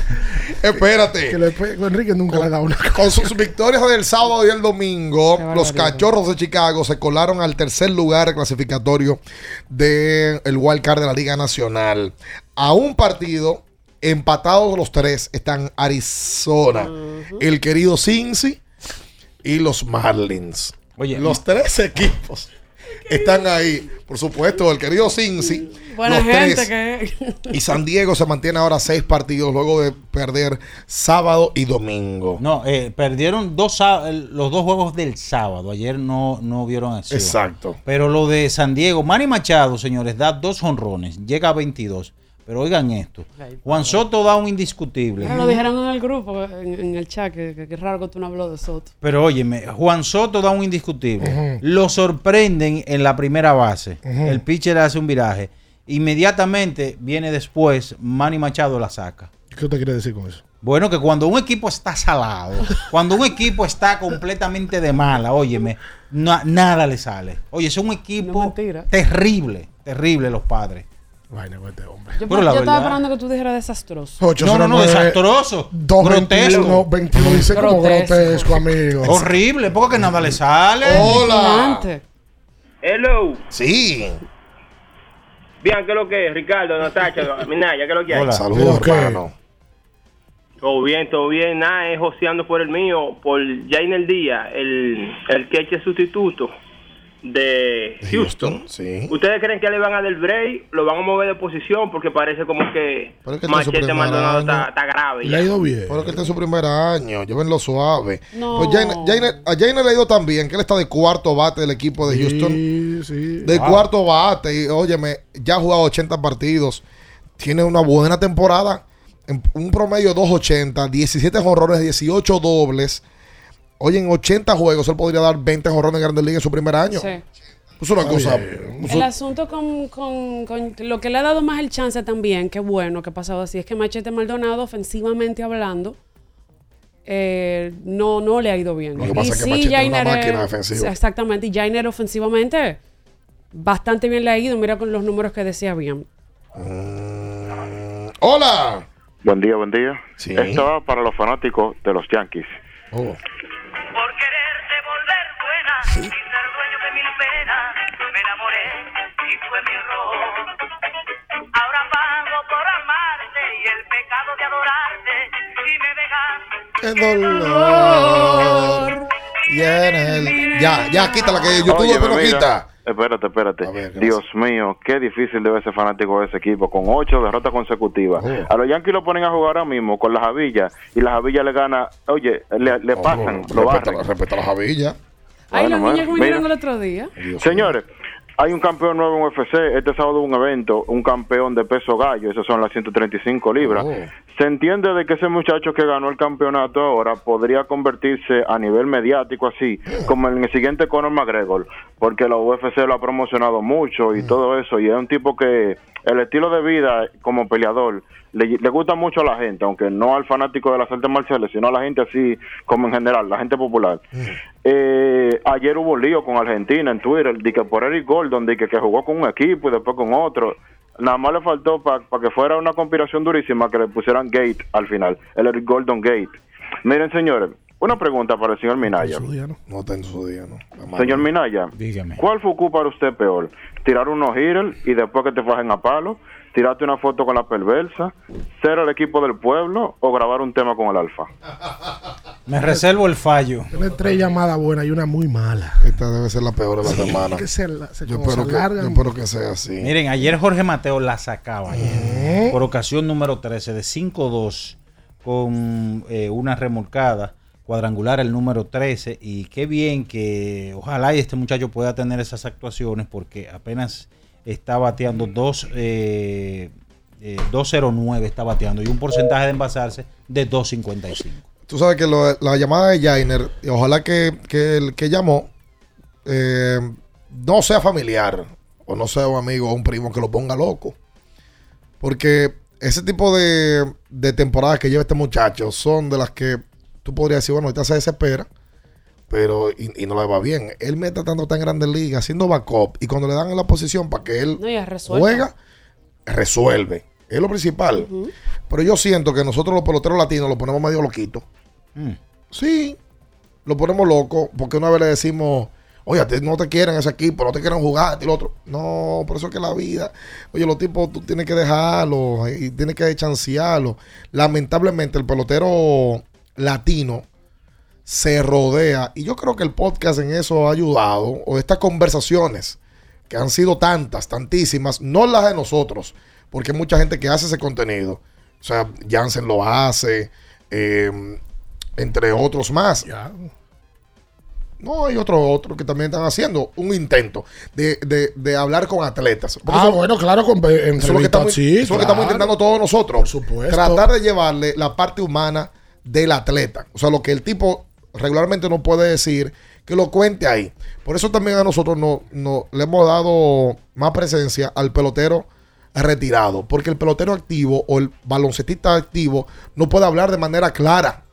Que Espérate. le- que Enrique nunca le ha dado una Con sus victorias del sábado y el domingo, Qué los cachorros de Chicago se colaron al tercer lugar clasificatorio del el wild card de la Liga Nacional. A un partido, empatados los tres, están Arizona, el querido Cincy y los Marlins. Oye, los tres equipos están ahí. Por supuesto, el querido Cincy. Buena los gente tres. que. Y San Diego se mantiene ahora seis partidos luego de perder sábado y domingo. No, eh, perdieron dos, los dos juegos del sábado. Ayer no, no vieron acción. Exacto. Pero lo de San Diego, Manny Machado, señores, da dos honrones, llega a 22. Pero oigan esto, Juan Soto da un indiscutible. Lo dijeron en el grupo, en, en el chat, que, que, que raro que tú no habló de Soto. Pero óyeme, Juan Soto da un indiscutible. Lo sorprenden en la primera base. Ujú. El pitcher hace un viraje. Inmediatamente viene después, Manny Machado la saca. ¿Qué usted quiere decir con eso? Bueno, que cuando un equipo está salado, cuando un equipo está completamente de mala, óyeme, na- nada le sale. Oye, es un equipo terrible, terrible los padres. Vaina con este hombre. Yo, Pero la yo estaba verdad- esperando que tú dijeras desastroso. No, no, no, desastroso. 221, Grotesco. 21 dice como Grotesco. grotesco, amigo. Horrible, porque que nada le sale. Hola. Hello. Sí. Bien, ¿qué es lo que es? Ricardo, Natacha, <laughs> Minaya, ¿qué es lo que hay? Hola. Saludos, hermano. Todo bien, todo bien. Nada, es joseando por el mío, por Jainer Díaz, el, el queche sustituto de Houston. Sí. ¿Ustedes creen que le van a dar break? ¿Lo van a mover de posición? Porque parece como que que Machete Maldonado está, está grave. Le ha ido bien. Pero que este es su primer año, llévenlo suave. No. Pues Jainer- a Jainer le ha ido tan bien que él está de cuarto bate del equipo de Houston. Sí, sí. De Wow. cuarto bate. Y óyeme, ya ha jugado 80 partidos. Tiene una buena temporada. En un promedio de 2.80, 17 jonrones, 18 dobles. Oye, en 80 juegos él podría dar 20 jonrones en Grandes Ligas en su primer año. Sí. Es una cosa. El asunto con, con- con lo que le ha dado más el chance también, qué bueno que ha pasado así, es que Machete Maldonado, ofensivamente hablando, eh, no, no le ha ido bien. Lo que pasa es que Machete es una Jainer máquina defensiva. Exactamente, y Jainer ofensivamente bastante bien le ha ido, mira con los números que decía bien. Hola. Buen día, buen día. Sí. Esto va para los fanáticos de los Yankees. Oh. Me enamoré y fue mi error. Ahora pago por amarte y el pecado de adorarte y me dejas Qué dolor. Y en el- Ya, ya, quítala que YouTube lo mira. quita. Espérate, espérate. Dios mío, qué difícil debe ser fanático de ese equipo, con ocho derrotas consecutivas. Oh. A los Yankees lo ponen a jugar ahora mismo con las Javillas y las Javillas le gana, oye, le, le pasan, lo Respeta, barren. respeta la javilla. Ay, Bueno, los niños que vinieron el otro día. Señores, hay un campeón nuevo en UFC. Este sábado hubo un evento, un campeón de peso gallo. Esos son las 135 libras. Oh. Se entiende de que ese muchacho que ganó el campeonato ahora podría convertirse a nivel mediático así, como en el siguiente Conor McGregor, porque la UFC lo ha promocionado mucho y todo eso. Y es un tipo que el estilo de vida como peleador le, gusta mucho a la gente, aunque no al fanático de las artes marciales, sino a la gente así como en general, la gente popular. Eh, ayer hubo un lío con Argentina en Twitter, de que por Eric Gordon, de que, que jugó con un equipo y después con otro. Nada más le faltó para que fuera una conspiración durísima que le pusieran Gate al final, el Eric Gordon Gate. Miren, señores, una pregunta para el señor Minaya. No está en su día, ¿no? Señor Minaya, Dígame. ¿cuál fue para usted peor? ¿Tirar unos hitters y después que te fajen a palo? ¿Tirarte una foto con la perversa? ¿Ser el equipo del pueblo o grabar un tema con el alfa? <laughs> Me reservo el fallo. Tiene tres llamadas buenas y una muy mala. Esta debe ser la peor de la semana. Que se la- se- Yo espero, se que, alargan. yo espero que sea así. Miren, ayer Jorge Mateo la sacaba ayer, por ocasión número 13 de 5-2 con eh, una remolcada cuadrangular el número 13 y qué bien que ojalá y este muchacho pueda tener esas actuaciones porque apenas está bateando 2 eh, eh, 209 está bateando y un porcentaje de envasarse de 255. Tú sabes que la llamada de Jainer, ojalá que, que el que llamó eh, no sea familiar o no sea un amigo o un primo que lo ponga loco. Porque ese tipo de, de temporadas que lleva este muchacho son de las que tú podrías decir, bueno, ahorita se desespera, pero y, y no le va bien. Él me está tratando tan grande liga, haciendo backup, y cuando le dan en la posición para que él No, juega, resuelve. Es lo principal. Pero yo siento que nosotros los peloteros latinos lo ponemos medio loquito. Sí, lo ponemos loco porque una vez le decimos, oye, a ti no te quieren ese equipo, no te quieren jugar, y lo otro. No, por eso es que la vida, oye, los tipos tú tienes que dejarlos y tienes que chancearlos. Lamentablemente el pelotero latino se rodea, y yo creo que el podcast en eso ha ayudado, o estas conversaciones que han sido tantas, tantísimas, no las de nosotros, porque hay mucha gente que hace ese contenido. O sea, Jansen lo hace, eh, entre otros más. No, hay otros otros que también están haciendo un intento de, de- de hablar con atletas. Porque Ah, eso- bueno, claro, con eso es lo que estamos, sí, eso es lo que estamos intentando todos nosotros. Por supuesto. Tratar de llevarle la parte humana del atleta. O sea, lo que el tipo regularmente no puede decir, que lo cuente ahí. Por eso también a nosotros no, no- le hemos dado más presencia al pelotero retirado. Porque el pelotero activo o el baloncetista activo no puede hablar de manera clara.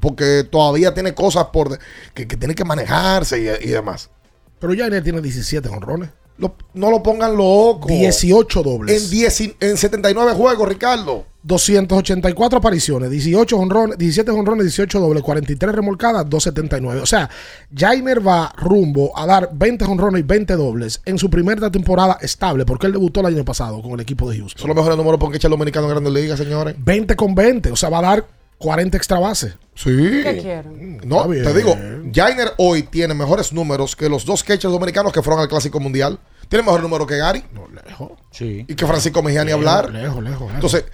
Porque todavía tiene cosas por que, que tiene que manejarse y, demás. Pero Jainer tiene 17 honrones. Lo- no lo pongan loco. 18 dobles. En, 10 y- en 79 juegos, Ricardo. 284 apariciones, 18 honrones, 17 honrones, 18 dobles, 43 remolcadas, 279. O sea, Jainer va rumbo a dar 20 honrones y 20 dobles en su primera temporada estable, porque él debutó el año pasado con el equipo de Houston. Son los mejores números porque echa el dominicano en Grandes Ligas, señores. 20 con 20, o sea, va a dar 40 extra bases. Sí. ¿Qué quieren? No, Está bien. te digo, Jainer hoy tiene mejores números que los dos catchers dominicanos que fueron al Clásico Mundial. Tiene mejor número que Gary. lejos. Sí. Y que Francisco Mejía ni hablar. lejos, lejos, lejos. Entonces,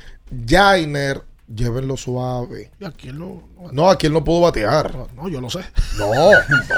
Jainer, llévenlo suave. Y aquí él no, No, aquí él no pudo batear. no, yo lo sé. No,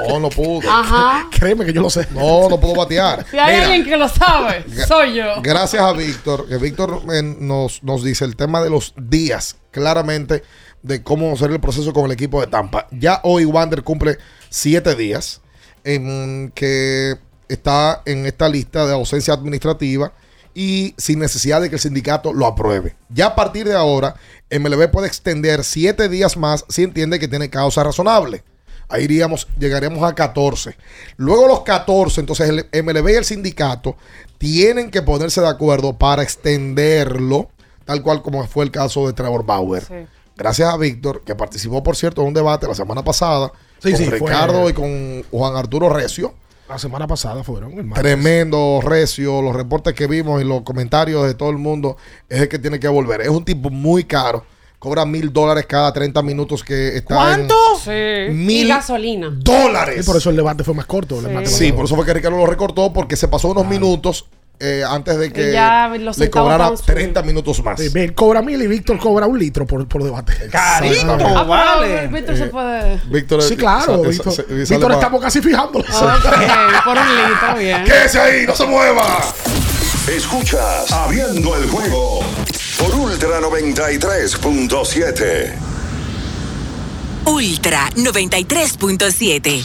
no, no pudo. <laughs> Ajá. Créeme que yo lo sé. No, no pudo batear. <laughs> Si hay Mira, alguien que lo sabe, soy yo. Gracias a Víctor, que Víctor eh, nos, nos dice el tema de los días, claramente, de cómo ser el proceso con el equipo de Tampa. Ya hoy Wander cumple siete días en que está en esta lista de ausencia administrativa y sin necesidad de que el sindicato lo apruebe. Ya a partir de ahora, MLB puede extender siete días más si entiende que tiene causa razonable. Ahí iríamos, llegaríamos a 14. Luego los 14, entonces el MLB y el sindicato tienen que ponerse de acuerdo para extenderlo, tal cual como fue el caso de Trevor Bauer. Sí. Gracias a Víctor, que participó, por cierto, en un debate la semana pasada Sí, con sí, fue- Ricardo y con Juan Arturo Recio. La semana pasada fueron. el. Tremendo, Recio, los reportes que vimos y los comentarios de todo el mundo es el que tiene que volver. Es un tipo muy caro, cobra mil dólares cada 30 minutos que está ¿Cuánto? en Sí. Mil y gasolina. dólares. Y por eso el debate fue más corto. Sí, por eso fue que Ricardo lo recortó porque se pasó unos minutos eh, antes de que le cobrara estaban subiendo. 30 minutos más. Sí, cobra mil y Víctor cobra un litro por, por debate. Carito, Ah, vale. Víctor se Eh, puede. Víctor, Sí, claro. sa- Víctor, sa- sa- Víctor, estamos casi fijándolo. Ok, por un litro, bien. ¡Quédese ahí! ¡No se mueva! Escuchas Abriendo el juego por Ultra 93.7. Ultra 93.7.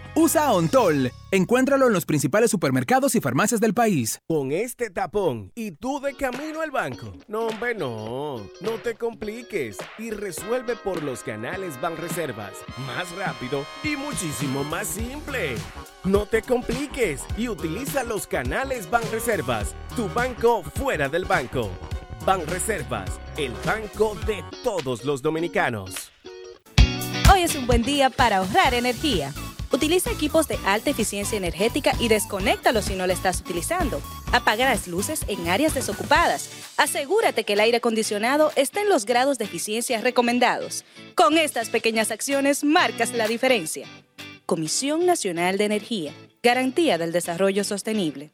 usa Ontol. Encuéntralo en los principales supermercados y farmacias del país. Con este tapón y tú de camino al banco. No, hombre, no. No te compliques y resuelve por los canales Banreservas. Más rápido y muchísimo más simple. No te compliques y utiliza los canales Banreservas. Tu banco fuera del banco. Banreservas, el banco de todos los dominicanos. Hoy es un buen día para ahorrar energía. Utiliza equipos de alta eficiencia energética y desconéctalos si no lo estás utilizando. Apaga las luces en áreas desocupadas. Asegúrate que el aire acondicionado esté en los grados de eficiencia recomendados. Con estas pequeñas acciones marcas la diferencia. Comisión Nacional de Energía. Garantía del Desarrollo Sostenible.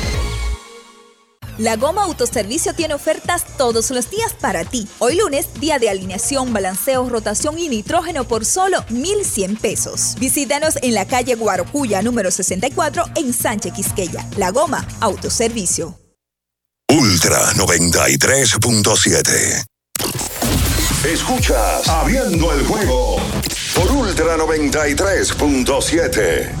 La Goma Autoservicio tiene ofertas todos los días para ti. Hoy lunes, día de alineación, balanceo, rotación y nitrógeno por solo 1,100 pesos. Visítanos en la calle Guarocuya, número 64, en Sánchez Quisqueya. La Goma Autoservicio. Ultra 93.7. Escuchas Abriendo el juego por Ultra 93.7.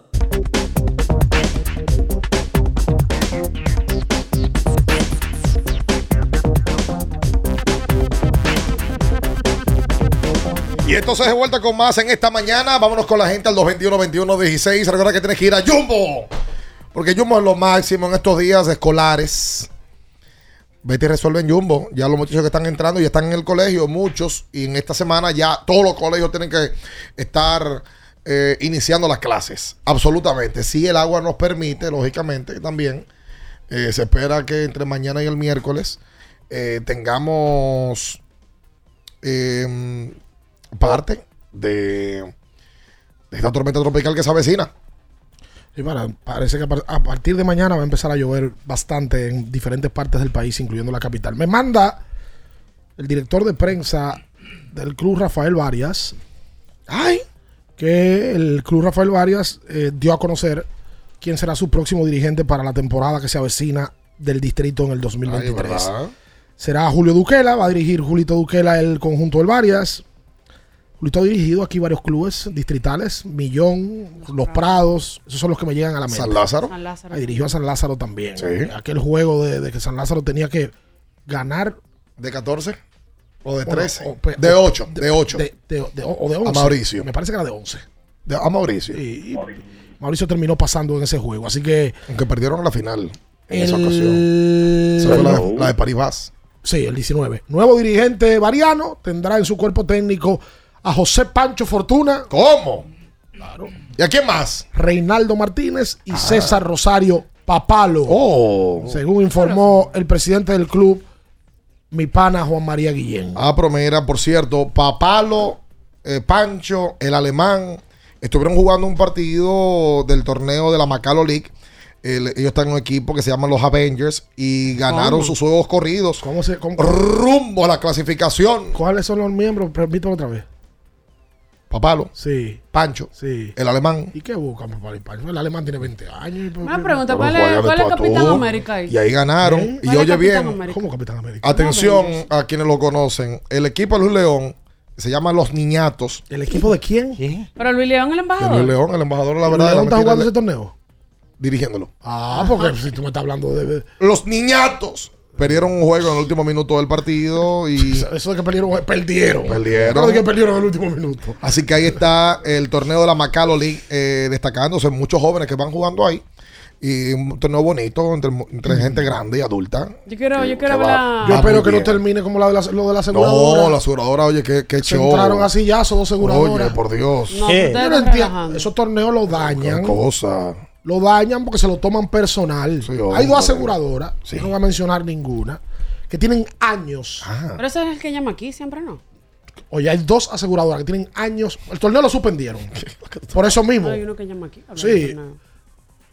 Y entonces de vuelta con más en esta mañana. Vámonos con la gente al 221-21-16. Recuerda que tienes que ir a Jumbo. Porque Jumbo es lo máximo en estos días escolares. Vete y resuelve Jumbo. Ya los muchachos que están entrando ya están en el colegio, muchos. Y en esta semana ya todos los colegios tienen que estar eh, iniciando las clases. Absolutamente. Si el agua nos permite, lógicamente también. eh, se espera que entre mañana y el miércoles eh, tengamos eh, parte de, de esta tormenta tropical que se avecina. Sí, para- parece que a par- a partir de mañana va a empezar a llover bastante en diferentes partes del país, incluyendo la capital. Me manda el director de prensa del club Rafael Varias. Ay, que el club Rafael Varias eh, dio a conocer quién será su próximo dirigente para la temporada que se avecina del distrito en el 2023. ¿verdad? será Julio Duquela, va a dirigir Julito Duquela el conjunto del Varias. Julito ha dirigido aquí varios clubes distritales, Millón, Los Prados, esos son los que me llegan a la mente. San Lázaro. San Lázaro. Ah, dirigió a San Lázaro también. Sí. Aquel juego de, de que San Lázaro tenía que ganar. ¿De 14? ¿O de Bueno, 13? o pe- de o- 8. De 8. De, de- de- o de 11. A Mauricio. Me parece que era de 11. De- a Mauricio. Y Mauricio terminó pasando en ese juego. Así que. Aunque perdieron la final en esa ocasión. Esa fue la de, la de Paribas. Sí, el 19. Nuevo dirigente variano tendrá en su cuerpo técnico a José Pancho Fortuna. ¿Cómo? Claro. ¿Y a quién más? Reinaldo Martínez y César Rosario Papalo. Oh. Según informó el presidente del club, mi pana Juan María Guillén. Ah, pero mira, por cierto, Papalo, eh, Pancho, el alemán, estuvieron jugando un partido del torneo de la Macalo League. El- ellos están en un equipo que se llama los Avengers y ganaron ¿Cómo? sus juegos corridos ¿Cómo se, cómo- rumbo a la clasificación. ¿Cuáles son los miembros? Permítame otra vez. Papalo, Sí, Pancho, sí. el alemán. ¿Y qué buscan, papá? y Pancho? El alemán tiene 20 años. Una pregunta, ¿cuál es, cuál es Capitán. América ahí? Y ahí ganaron. ¿Eh? Y ¿Cuál es oye Capitán bien, América? ¿Cómo Capitán América? atención a quienes lo conocen. El equipo de Luis León se llama Los Niñatos. ¿El equipo de quién? Pero Luis León, el embajador. Luis León, el embajador, la ¿El verdad. de la León está jugando ese torneo? dirigiéndolo. Ah, porque si tú me estás hablando de- Los niñatos perdieron un juego en el último minuto del partido y <laughs> Eso de que perdieron, perdieron. Perdieron. No de que perdieron en el último minuto. así que ahí está el torneo de la Macalo League eh, destacándose muchos jóvenes que van jugando ahí y un torneo bonito entre, entre gente grande y adulta. Yo quiero, yo quiero que ver va- la... Yo espero que no termine como la de la, lo de la aseguradora. No, la aseguradora, oye, qué, qué Se show. entraron a sillazo dos aseguradoras. Oye, por Dios. No, Yo entiendo. Esos torneos los Qué dañan. cosa. Lo dañan porque se lo toman personal. Sí. Hay dos aseguradoras, Sí. yo no voy a mencionar ninguna, que tienen años. Ah. Pero ese es el que llama aquí, siempre no. Oye, hay dos aseguradoras que tienen años. El torneo lo suspendieron. <laughs> Por eso mismo. Hay uno que llama aquí. Sí.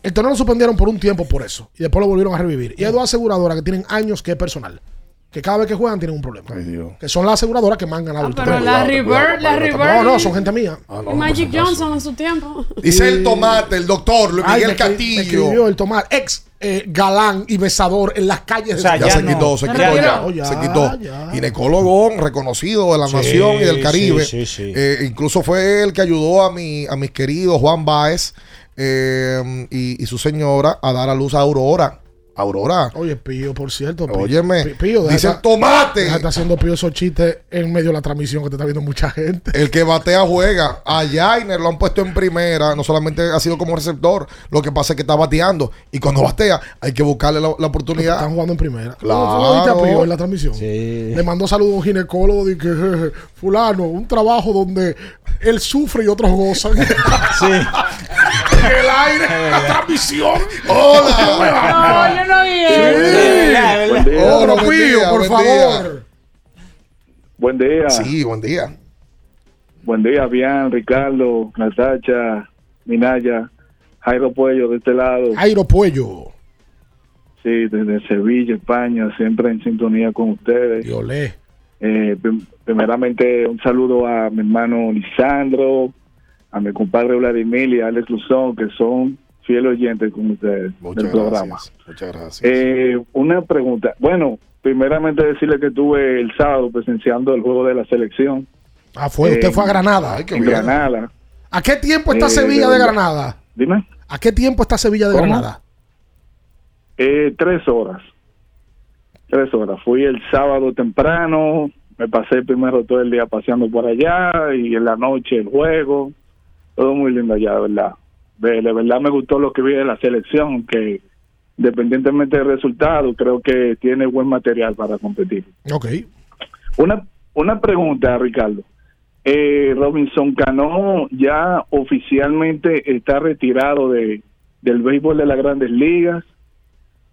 El torneo lo suspendieron por un tiempo por eso. Y después lo volvieron a revivir. Y hay dos aseguradoras que tienen años que es personal. Que cada vez que juegan tienen un problema. Ay, Dios. Que son las aseguradoras que más han ganado Ah, el pero torneo. la cuidado, River, cuidado, la cuidado, River. No, no, son gente mía. Ah, no, y no, Magic. Johnson en su tiempo. <laughs> Dice el tomate, el doctor Luis Ay, Miguel me Castillo. escribió el tomar ex eh, galán y besador en las calles O sea, Ya, Ya se no. quitó, se quitó ya. Ya, se quitó. Ginecólogo reconocido de la Sí, nación y del Caribe. sí, sí, sí. Eh, incluso fue el que ayudó a mi, a mis queridos Juan Baez eh, y, y su señora a dar a luz a Aurora. Aurora. Oye, Pío, por cierto. Pío. Óyeme. Pí- Pío, deja dice el estar- tomate. deja estar haciendo Pío esos chistes en medio de la transmisión que te está viendo mucha gente. El que batea juega. A Jainer lo han puesto en primera. No solamente ha sido como receptor. Lo que pasa es que está bateando. Y cuando batea, hay que buscarle la, la oportunidad. Están jugando en primera. Claro. ¿Tú no viste a Pío en la transmisión? Sí. Le mandó saludos a un ginecólogo de que, jeje, fulano, un trabajo donde él sufre y otros gozan. <laughs> Sí. En el aire, la transmisión. Hola. No, yo no vi Sí. Pío, día, por buen favor. Buen día. Sí, buen día. Buen día, bien, Ricardo, Natacha, Minaya, Jairo Puello de este lado. Jairo Puello. Sí, desde Sevilla, España, siempre en sintonía con ustedes. Diolé. Eh, prim- primeramente, un saludo a mi hermano Lisandro, a mi compadre Vladimir y a Alex Luzón, que son fieles oyentes con ustedes Muchas del programa. gracias. Muchas gracias. Eh, una pregunta. Bueno, primeramente decirle que estuve el sábado presenciando el juego de la selección Ah, fue. Usted fue a Granada. Ay, qué en bien. Granada. ¿A qué tiempo está Eh, Sevilla de. Granada? Dime. ¿A qué tiempo está Sevilla de ¿Cómo? Granada? Eh, tres horas. Tres horas. Fui el sábado temprano, me pasé primero todo el día paseando por allá y en la noche el juego. Todo muy lindo allá, de verdad. De, de verdad me gustó lo que vi de la selección, que independientemente del resultado, creo que tiene buen material para competir. Ok. Una, una pregunta, Ricardo. Eh, Robinson Cano ya oficialmente está retirado de, del béisbol de las grandes ligas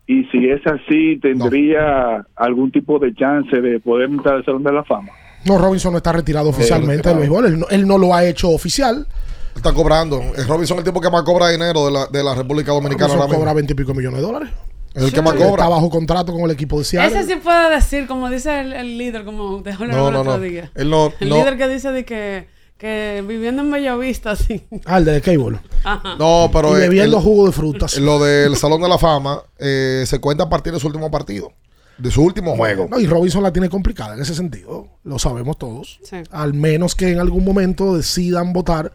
y si es así, ¿tendría algún tipo de chance de poder entrar al Salón de la Fama? No, Robinson no está retirado oficialmente del béisbol. Él no, él no lo ha hecho oficial. Está cobrando. Es Robinson el tipo que más cobra dinero de la, de la República Dominicana Robinson ahora cobra 20 y pico millones de dólares. Es el que más Está cobra. bajo contrato con el equipo de Seattle. Ese sí puede decir, como dice el, el líder, como te habló No, el no, otro no. día. El no. líder que dice de que, que viviendo en Bellavista, sí. Ah, el de Cable. Ajá. No, pero y eh, bebiendo el- jugo de frutas. lo del Salón de la Fama eh, se cuenta a partir de su último partido. de su último juego. No, y Robinson la tiene complicada en ese sentido. Lo sabemos todos. Sí. Al menos que en algún momento decidan votar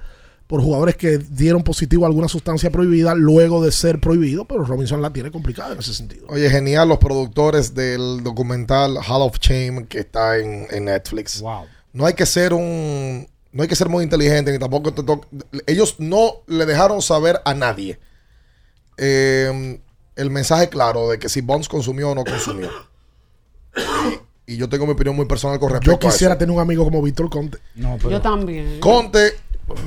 por jugadores que dieron positivo a alguna sustancia prohibida luego de ser prohibido, pero Robinson la tiene complicada en ese sentido. Oye, genial los productores del documental Hall of Shame que está en, en Netflix. No hay que ser un no hay que ser muy inteligente ni tampoco te to- ellos no le dejaron saber a nadie eh, el mensaje claro de que si Bonds consumió o no consumió. <coughs> Y, yo tengo mi opinión muy personal con respecto Yo quisiera a tener un amigo como Víctor Conte. Yo también. Conte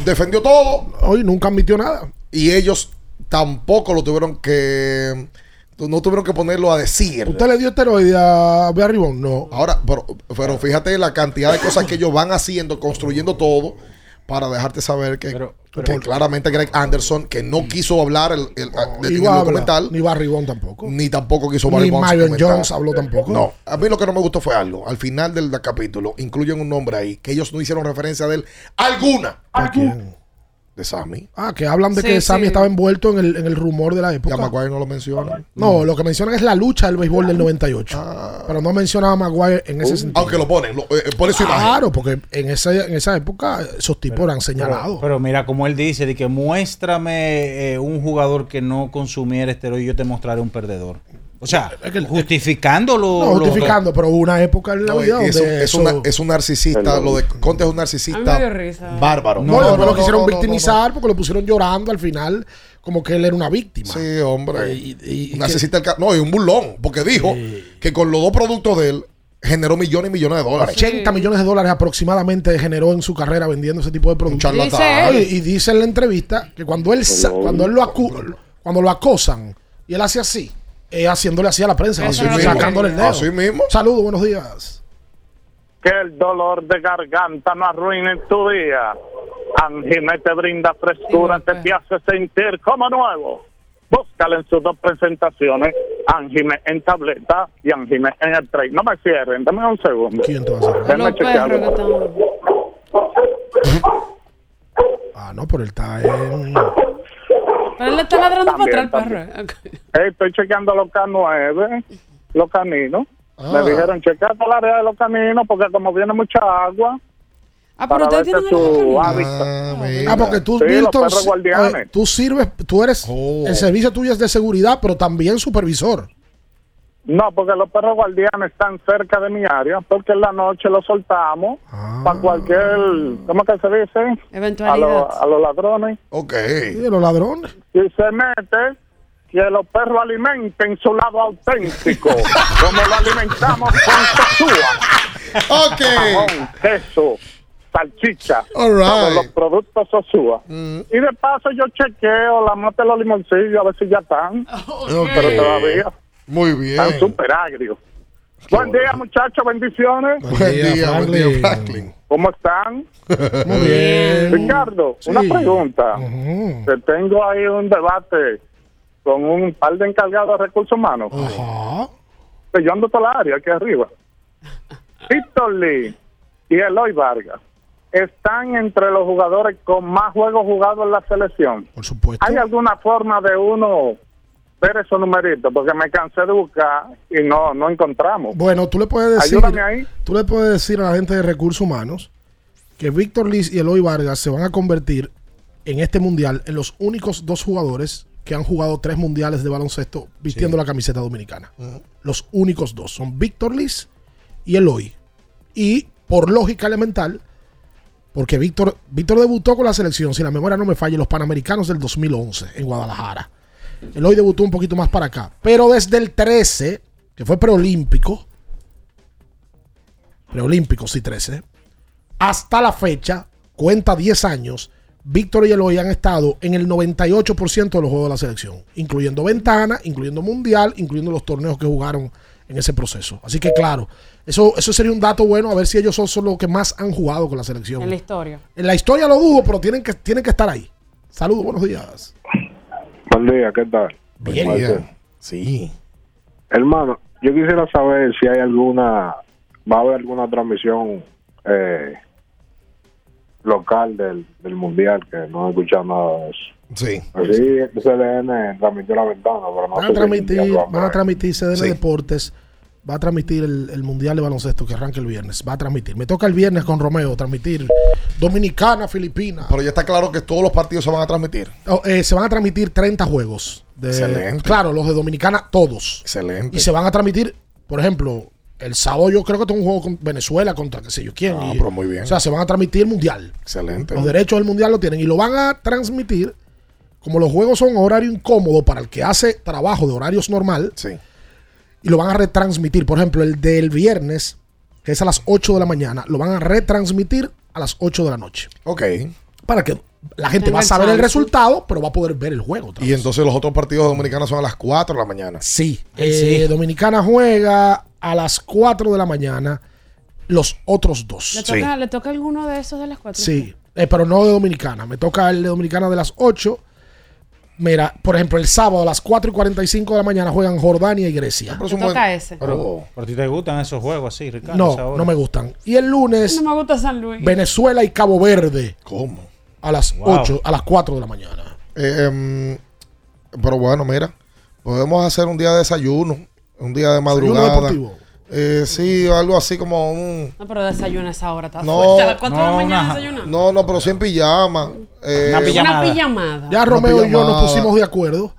defendió todo. Hoy nunca admitió nada. Y ellos tampoco lo tuvieron que no tuvieron que ponerlo a decir. ¿Usted le dio esteroide a Barry? No. Ahora, pero, pero fíjate la cantidad de cosas que ellos van haciendo, construyendo todo para dejarte saber que, que claramente Greg Anderson, que no quiso hablar el, el- Ni documental, Ni Barry Bonds tampoco. ni tampoco quiso Ni Barry Bonds Marion. Jones habló tampoco. No, a mí lo que no me gustó fue algo. Al final del capítulo incluyen un nombre ahí que ellos no hicieron referencia de él. ¿Alguna? ¿A quién? De Sammy. Ah, que hablan de Sí, que Sammy sí. estaba envuelto en el, en el rumor de la época. Ya Maguire no lo menciona. No, lo que mencionan es la lucha del béisbol del 98. Pero no mencionaba a Maguire en ese sentido. Ah. Aunque lo ponen, lo- eh, pone su imagen. Claro, porque en, ese, en esa época esos tipos eran señalados. Pero, pero mira, como él dice, de que muéstrame eh, un jugador que no consumiera esteroide y yo te mostraré un perdedor. O sea, justificándolo. no lo- justificando, pero hubo una época en la No, vida es, donde es eso- una- es un narcisista. Lo de Conte es un narcisista bárbaro. No, después lo quisieron victimizar porque lo pusieron llorando al final, como que él era una víctima. Sí, hombre. y Narcisista el ca- No, y un burlón. Porque dijo que con los dos productos de él generó millones y millones de dólares. 80 millones de dólares aproximadamente generó en su carrera vendiendo ese tipo de productos. Dice. Y, y dice en la entrevista que cuando él cuando él lo acu- cuando lo acosan y él hace así, eh, haciéndole así a la prensa, Así mismo. sacándole el dedo. Así mismo. Saludos, buenos días. Que el dolor de garganta no arruine tu día. Angime te brinda frescura, te, te hace sentir como nuevo. Búscala en sus dos presentaciones, Angime en tableta y Angime en el tray. No me cierren, dame un segundo. ¿Quién te va a Los perros chequearlo. están. Ah, no, pero él está en. Pero él le está ladrando También, para atrás el perro. Eh, <laughs> estoy chequeando los K9, los caninos. Ah. Me dijeron, chequeate el área de los caninos porque como viene mucha agua, Ah, pero ustedes tienen su hábitat. Ah, porque tú, Sí, los Milton, perros guardianes. eh, tú sirves, tú eres, Oh. el servicio tuyo es de seguridad, pero también supervisor. No, porque los perros guardianes están cerca de mi área, porque en la noche los soltamos Ah. para cualquier, ¿cómo que se dice? A, los- a los ladrones. Ok. Y de los ladrones. Y se mete que los perros alimenten su lado auténtico, <laughs> como lo alimentamos con Sosúa. Ok. Jamón, queso, salchicha, All right. todos los productos Sosúa. Y de paso yo chequeo la mata de los limoncillos a ver si ya están, pero todavía Muy bien. están súper agrios. Buen día, muchachos, bendiciones. Buen día, buen día, Franklin. ¿Cómo están? <laughs> Muy bien. Ricardo, Sí. una pregunta. Tengo ahí un debate con un par de encargados de recursos humanos. Ajá. Yo ando toda la área aquí arriba. <laughs> Víctor Lee y Eloy Vargas están entre los jugadores con más juegos jugados en la selección. Por supuesto. ¿Hay alguna forma de uno ver esos numeritos? Porque me cansé de buscar y no, no encontramos. Bueno, tú le puedes decir, Ayúdame ahí. tú le puedes decir a la gente de recursos humanos que Víctor Liz y Eloy Vargas se van a convertir en este mundial en los únicos dos jugadores que han jugado tres mundiales de baloncesto vistiendo la camiseta dominicana. Los únicos dos son Víctor Liz y Eloy. Y por lógica elemental, porque Víctor, Víctor debutó con la selección, si la memoria no me falla, los Panamericanos del 2011 en Guadalajara. Eloy debutó un poquito más para acá. Pero desde el 13, que fue preolímpico, preolímpico, sí, 13, hasta la fecha, cuenta 10 años, Víctor y Eloy han estado en el 98% de los juegos de la selección, incluyendo ventana, incluyendo mundial, incluyendo los torneos que jugaron en ese proceso. Así que claro, eso, eso sería un dato bueno a ver si ellos son, son los que más han jugado con la selección. En la historia. En la historia lo dudo, pero tienen que, tienen que estar ahí. Saludos, buenos días. Buen día, ¿qué tal? Bien. Marcel. Sí. Hermano, yo quisiera saber si hay alguna, va a haber alguna transmisión eh, local del, del Mundial, que no he escuchado nada de eso. Sí. Así CDN transmitió la ventana, pero no Van a transmitir, van a transmitir CDN Sí. Deportes va a transmitir el, el Mundial de Baloncesto que arranca el viernes. Va a transmitir. Me toca el viernes con Romeo transmitir Dominicana, Filipina. Pero ya está claro que todos los partidos se van a transmitir. Oh, eh, se van a transmitir 30 juegos. De- Excelente. Claro, los de Dominicana, todos. Excelente. Y se van a transmitir, por ejemplo, el sábado yo creo que tengo un juego con Venezuela contra qué sé yo quién. Ah, Y- pero muy bien. O sea, se van a transmitir el Mundial. Excelente. Los derechos del Mundial lo tienen y lo van a transmitir. Como los juegos son horario incómodo para el que hace trabajo de horarios normal. Y lo van a retransmitir. Por ejemplo, el del viernes, que es a las 8 de la mañana, lo van a retransmitir a las 8 de la noche. Ok. Para que la gente va a saber el resultado, pero va a poder ver el juego. Y entonces los otros partidos dominicanos son a las 4 de la mañana. Sí. Eh, Dominicana juega a las 4 de la mañana los otros dos. ¿Le toca, ¿Le toca alguno de esos de las cuatro? Sí, eh, pero no de Dominicana. Me toca el de Dominicana de las 8. Mira, por ejemplo, el sábado a las 4 y 45 de la mañana juegan Jordania y Grecia. Me toca ese. Pero, ¿pero a ti te gustan esos juegos así, Ricardo? No, no me gustan. Y el lunes, No me gusta San Luis. Venezuela y Cabo Verde. ¿Cómo? A las Wow. 8, a las 4 de la mañana. Eh, em, pero bueno, mira, podemos hacer un día de desayuno, un día de madrugada. deportivo. Eh, sí, algo así como un... No, pero desayuna esa hora. Está No, fuerte. A las 4 de la no, mañana una- desayuna. No, no, pero sí en pijama. Eh, Una pijamada. Ya Una Romeo y yo nos pijamada. pusimos de acuerdo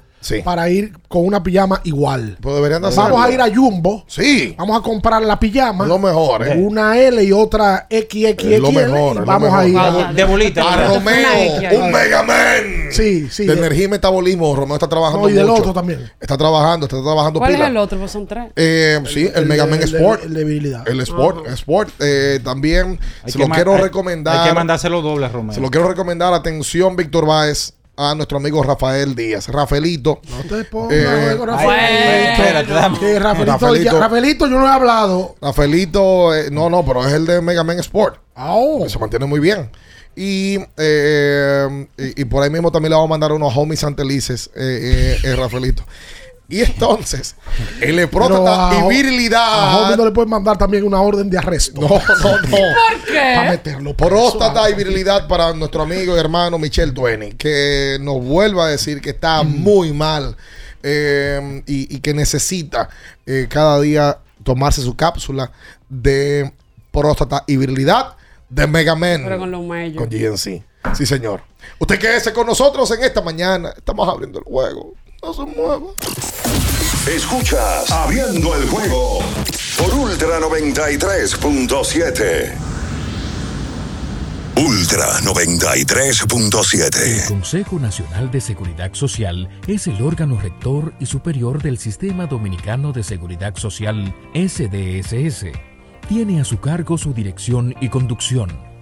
para ir con una pijama igual. Pues deberían de Vamos hacerlo. a ir a Jumbo. Sí. Vamos a comprar la pijama. Lo mejor, ¿eh? Una L y otra XXXL. Lo mejor, y es lo vamos mejor. a ir Ah, de bolita, A. Romeo. Un Mega Man. Sí, sí. de energía y metabolismo, Romeo está trabajando No, y del mucho. otro también. Está trabajando, está trabajando ¿Cuál pila. es el otro? Pues son tres. Eh, sí, el, el Mega de- Man el de- Sport. el de habilidad. El Sport. Sport. Eh, también Hay se lo quiero hay- recomendar. Hay que mandárselo doble, Romeo. Se lo quiero recomendar. Atención, Víctor Báez. A nuestro amigo Rafael Díaz. Rafaelito. No te pongas Eh, ay, Rafaelito. Rafaelito, Rafaelito. ya- Rafaelito, yo no he hablado. Rafaelito, eh, no, no, pero es el de Mega Man Sport. Oh. Que Se mantiene muy bien. Y, eh, y, y por ahí mismo también le vamos a mandar unos homies santelices, eh, eh, eh, Rafaelito. Y entonces, el próstata a- y A virilidad. Homie no le pueden mandar también una orden de arresto. No, no, no. <laughs> ¿Por qué? Para meterlo. Próstata y virilidad para nuestro amigo y hermano Michel Dueni, que nos vuelva a decir que está muy mal eh, y, y que necesita eh, cada día tomarse su cápsula de próstata y virilidad de Mega Man Pero con los mellos. con GNC. Sí, señor. Usted quédese con nosotros en esta mañana. Estamos abriendo el juego. No se mueva. Escuchas Abriendo el juego por Ultra 93.7. Ultra 93.7. El Consejo Nacional de Seguridad Social es el órgano rector y superior del Sistema Dominicano de Seguridad Social, SDSS. Tiene a su cargo su dirección y conducción,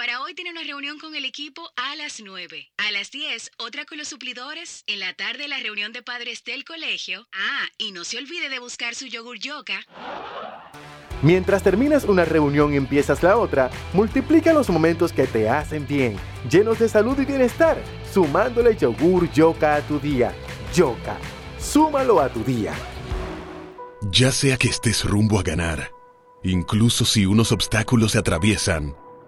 para hoy tiene una reunión con el equipo a las 9. A las 10, otra con los suplidores. En la tarde, la reunión de padres del colegio. Ah, y no se olvide de buscar su yogur yoga. Mientras terminas una reunión y empiezas la otra, multiplica los momentos que te hacen bien, llenos de salud y bienestar, sumándole yogur yoka a tu día. Yoka, súmalo a tu día. Ya sea que estés rumbo a ganar, incluso si unos obstáculos se atraviesan,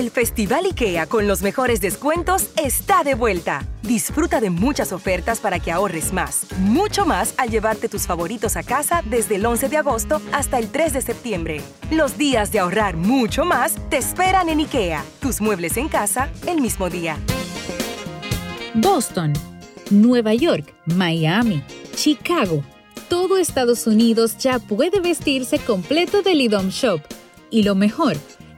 El Festival IKEA con los mejores descuentos está de vuelta. Disfruta de muchas ofertas para que ahorres más, mucho más al llevarte tus favoritos a casa desde el 11 de agosto hasta el 3 de septiembre. Los días de ahorrar mucho más te esperan en IKEA. Tus muebles en casa el mismo día. Boston, Nueva York, Miami, Chicago. Todo Estados Unidos ya puede vestirse completo del IDOM Shop. Y lo mejor,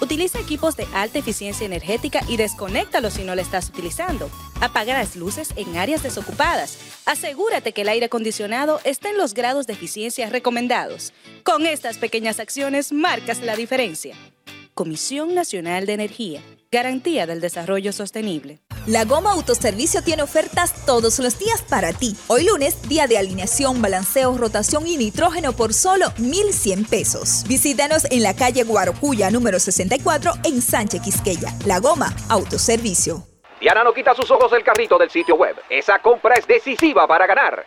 Utiliza equipos de alta eficiencia energética y desconéctalos si no lo estás utilizando. Apaga las luces en áreas desocupadas. Asegúrate que el aire acondicionado esté en los grados de eficiencia recomendados. Con estas pequeñas acciones marcas la diferencia. Comisión Nacional de Energía. Garantía del Desarrollo Sostenible. La Goma Autoservicio tiene ofertas todos los días para ti. Hoy lunes, día de alineación, balanceo, rotación y nitrógeno por solo 1,100 pesos. Visítanos en la calle Guarocuya, número 64, en Sánchez Quisqueya. La Goma Autoservicio. Diana no quita sus ojos del carrito del sitio web. Esa compra es decisiva para ganar.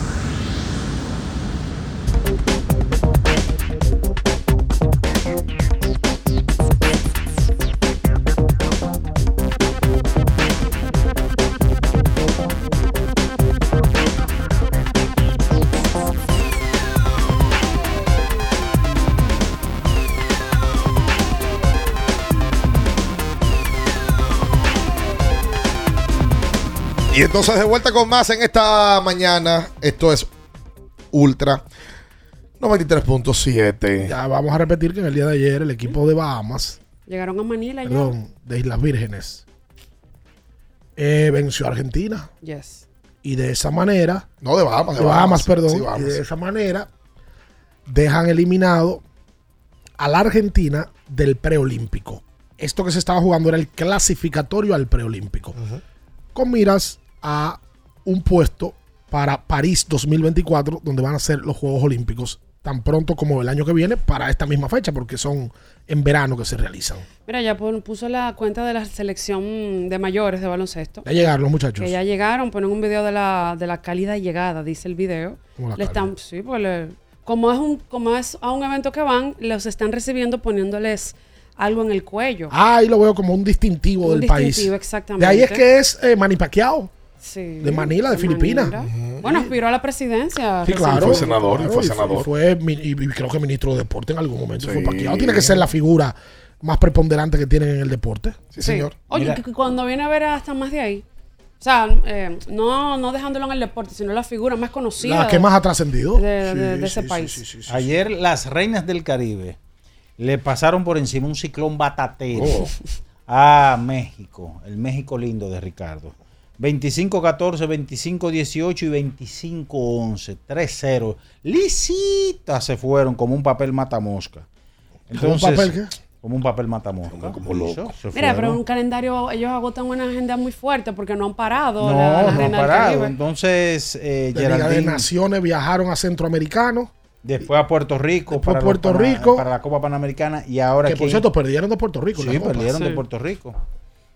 Y entonces de vuelta con más en esta mañana. Esto es Ultra 93.7. Ya vamos a repetir que en el día de ayer el equipo de Bahamas, Llegaron a Manila ya. perdón, de Islas Vírgenes, eh, venció a Argentina. Yes. Y de esa manera. No, de Bahamas, De de Bahamas, Bahamas. perdón. Sí, Bahamas. Y de esa manera dejan eliminado a la Argentina del preolímpico. Esto que se estaba jugando era el clasificatorio al preolímpico. Con miras a un puesto para París 2024, donde van a ser los Juegos Olímpicos tan pronto como el año que viene para esta misma fecha, porque son en verano que se realizan. Mira, ya puso la cuenta de la selección de mayores de baloncesto. Ya llegaron los muchachos. Que ya llegaron, ponen un video de la, de la cálida llegada, dice el video. ¿Cómo la Le están, sí, pues le- como es un, como es a un evento que van, los están recibiendo poniéndoles algo en el cuello. Ah, ahí lo veo como un distintivo Un del país. distintivo, exactamente. De ahí es que es eh, Manny Pacquiao. Sí, de Manila, de, Filipinas. Bueno, aspiró a la presidencia. Sí, claro. fue senador, y fue y senador. Y fue, y creo que ministro de deporte en algún momento. Sí. Fue Pacquiao. Tiene que ser la figura más preponderante que tienen en el deporte. Sí, Oye, Mira. que- que cuando viene a ver hasta más de ahí. O sea, eh, no, no dejándolo en el deporte, sino la figura más conocida. La que más ha trascendido. De, ese sí, país. sí, sí, sí. Ayer las reinas del Caribe le pasaron por encima un ciclón batatero Oh. a México, el México lindo de Ricardo. 25-14, 25-18 y 25-11, 3-0. Lisitas se fueron como un papel matamosca. ¿Como un papel qué? Como un papel matamosca. Como loco. Mira, pero fueron. un calendario, ellos agotan una agenda muy fuerte porque no han parado. No, la, la no han parado. Entonces, eh, De Liga de Naciones viajaron a Centroamericano. Después a Puerto Rico. Después los Puerto Pana- Rico. Para la Copa Panamericana. Y ahora Que por aquí- cierto perdieron de Puerto Rico. Sí, la Copa. perdieron de Sí. Puerto Rico.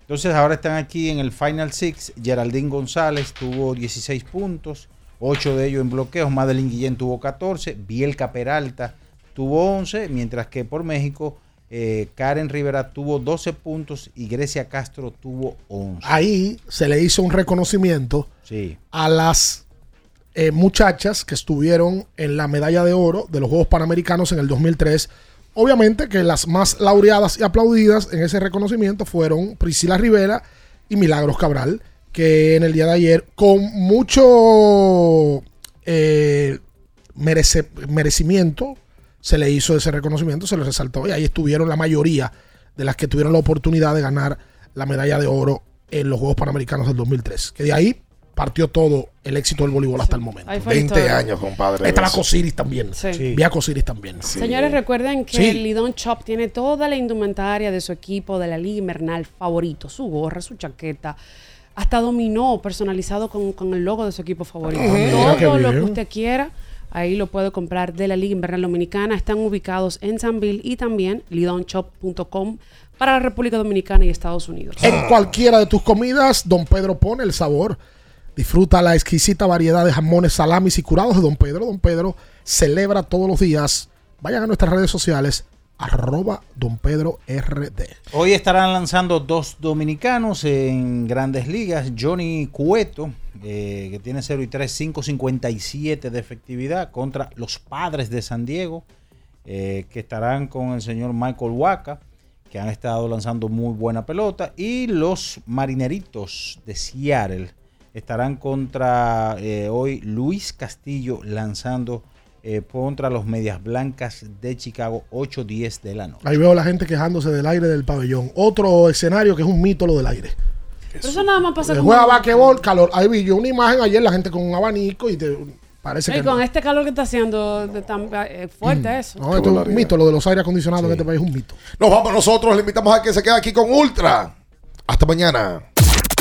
Entonces ahora están aquí en el Final Six. Geraldine González tuvo 16 puntos, 8 de ellos en bloqueos. Madeline Guillén tuvo 14. Bielka Peralta tuvo 11. Mientras que por México, eh, Karen Rivera tuvo 12 puntos y Grecia Castro tuvo 11. Ahí se le hizo un reconocimiento Sí. a las eh, muchachas que estuvieron en la medalla de oro de los Juegos Panamericanos en el 2003 obviamente que las más laureadas y aplaudidas en ese reconocimiento fueron Priscila Rivera y Milagros Cabral, que en el día de ayer, con mucho eh, merecimiento, se le hizo ese reconocimiento, se le resaltó y ahí estuvieron la mayoría de las que tuvieron la oportunidad de ganar la medalla de oro en los Juegos Panamericanos del 2003. Que de ahí partió todo el éxito del voleibol hasta el momento. Ahí fue 20 historia. años, compadre. Estaba Eso. Cosiris también. Sí. Vi a Cosiris también. Señores, recuerden que Sí. el Lidón Shop tiene toda la indumentaria de su equipo de la Liga Invernal favorito, su gorra, su chaqueta, hasta dominó personalizado con, con el logo de su equipo favorito. Ah, Todo lo que usted quiera, ahí lo puede comprar de la Liga Invernal Dominicana. Están ubicados en Sanville y también lidonshop.com para la República Dominicana y Estados Unidos. En cualquiera de tus comidas, Don Pedro pone el sabor. Disfruta la exquisita variedad de jamones, salamis y curados de Don Pedro. Don Pedro celebra todos los días. Vayan a nuestras redes sociales, arroba Don Pedro RD. Hoy estarán lanzando dos dominicanos en grandes ligas. Johnny Cueto, eh, que tiene 0 y 3, 5.57 de efectividad contra los padres de San Diego, eh, que estarán con el señor Michael Waka, que han estado lanzando muy buena pelota. Y los marineritos de Seattle estarán contra eh, hoy Luis Castillo lanzando eh, contra los Medias Blancas de Chicago 8-10 de la noche. Ahí veo a la gente quejándose del aire del pabellón. Otro escenario que es un mito lo del aire. Pero eso nada más pasa como- juega basquetbol, calor. Ahí vi yo una imagen ayer, la gente con un abanico y te parece Y que con no. este calor que está haciendo, de tan, eh, fuerte eso. No, esto es un mito, lo de los aires acondicionados en este país es un mito. Nos vamos nosotros, le invitamos a que se quede aquí con Ultra. Hasta mañana.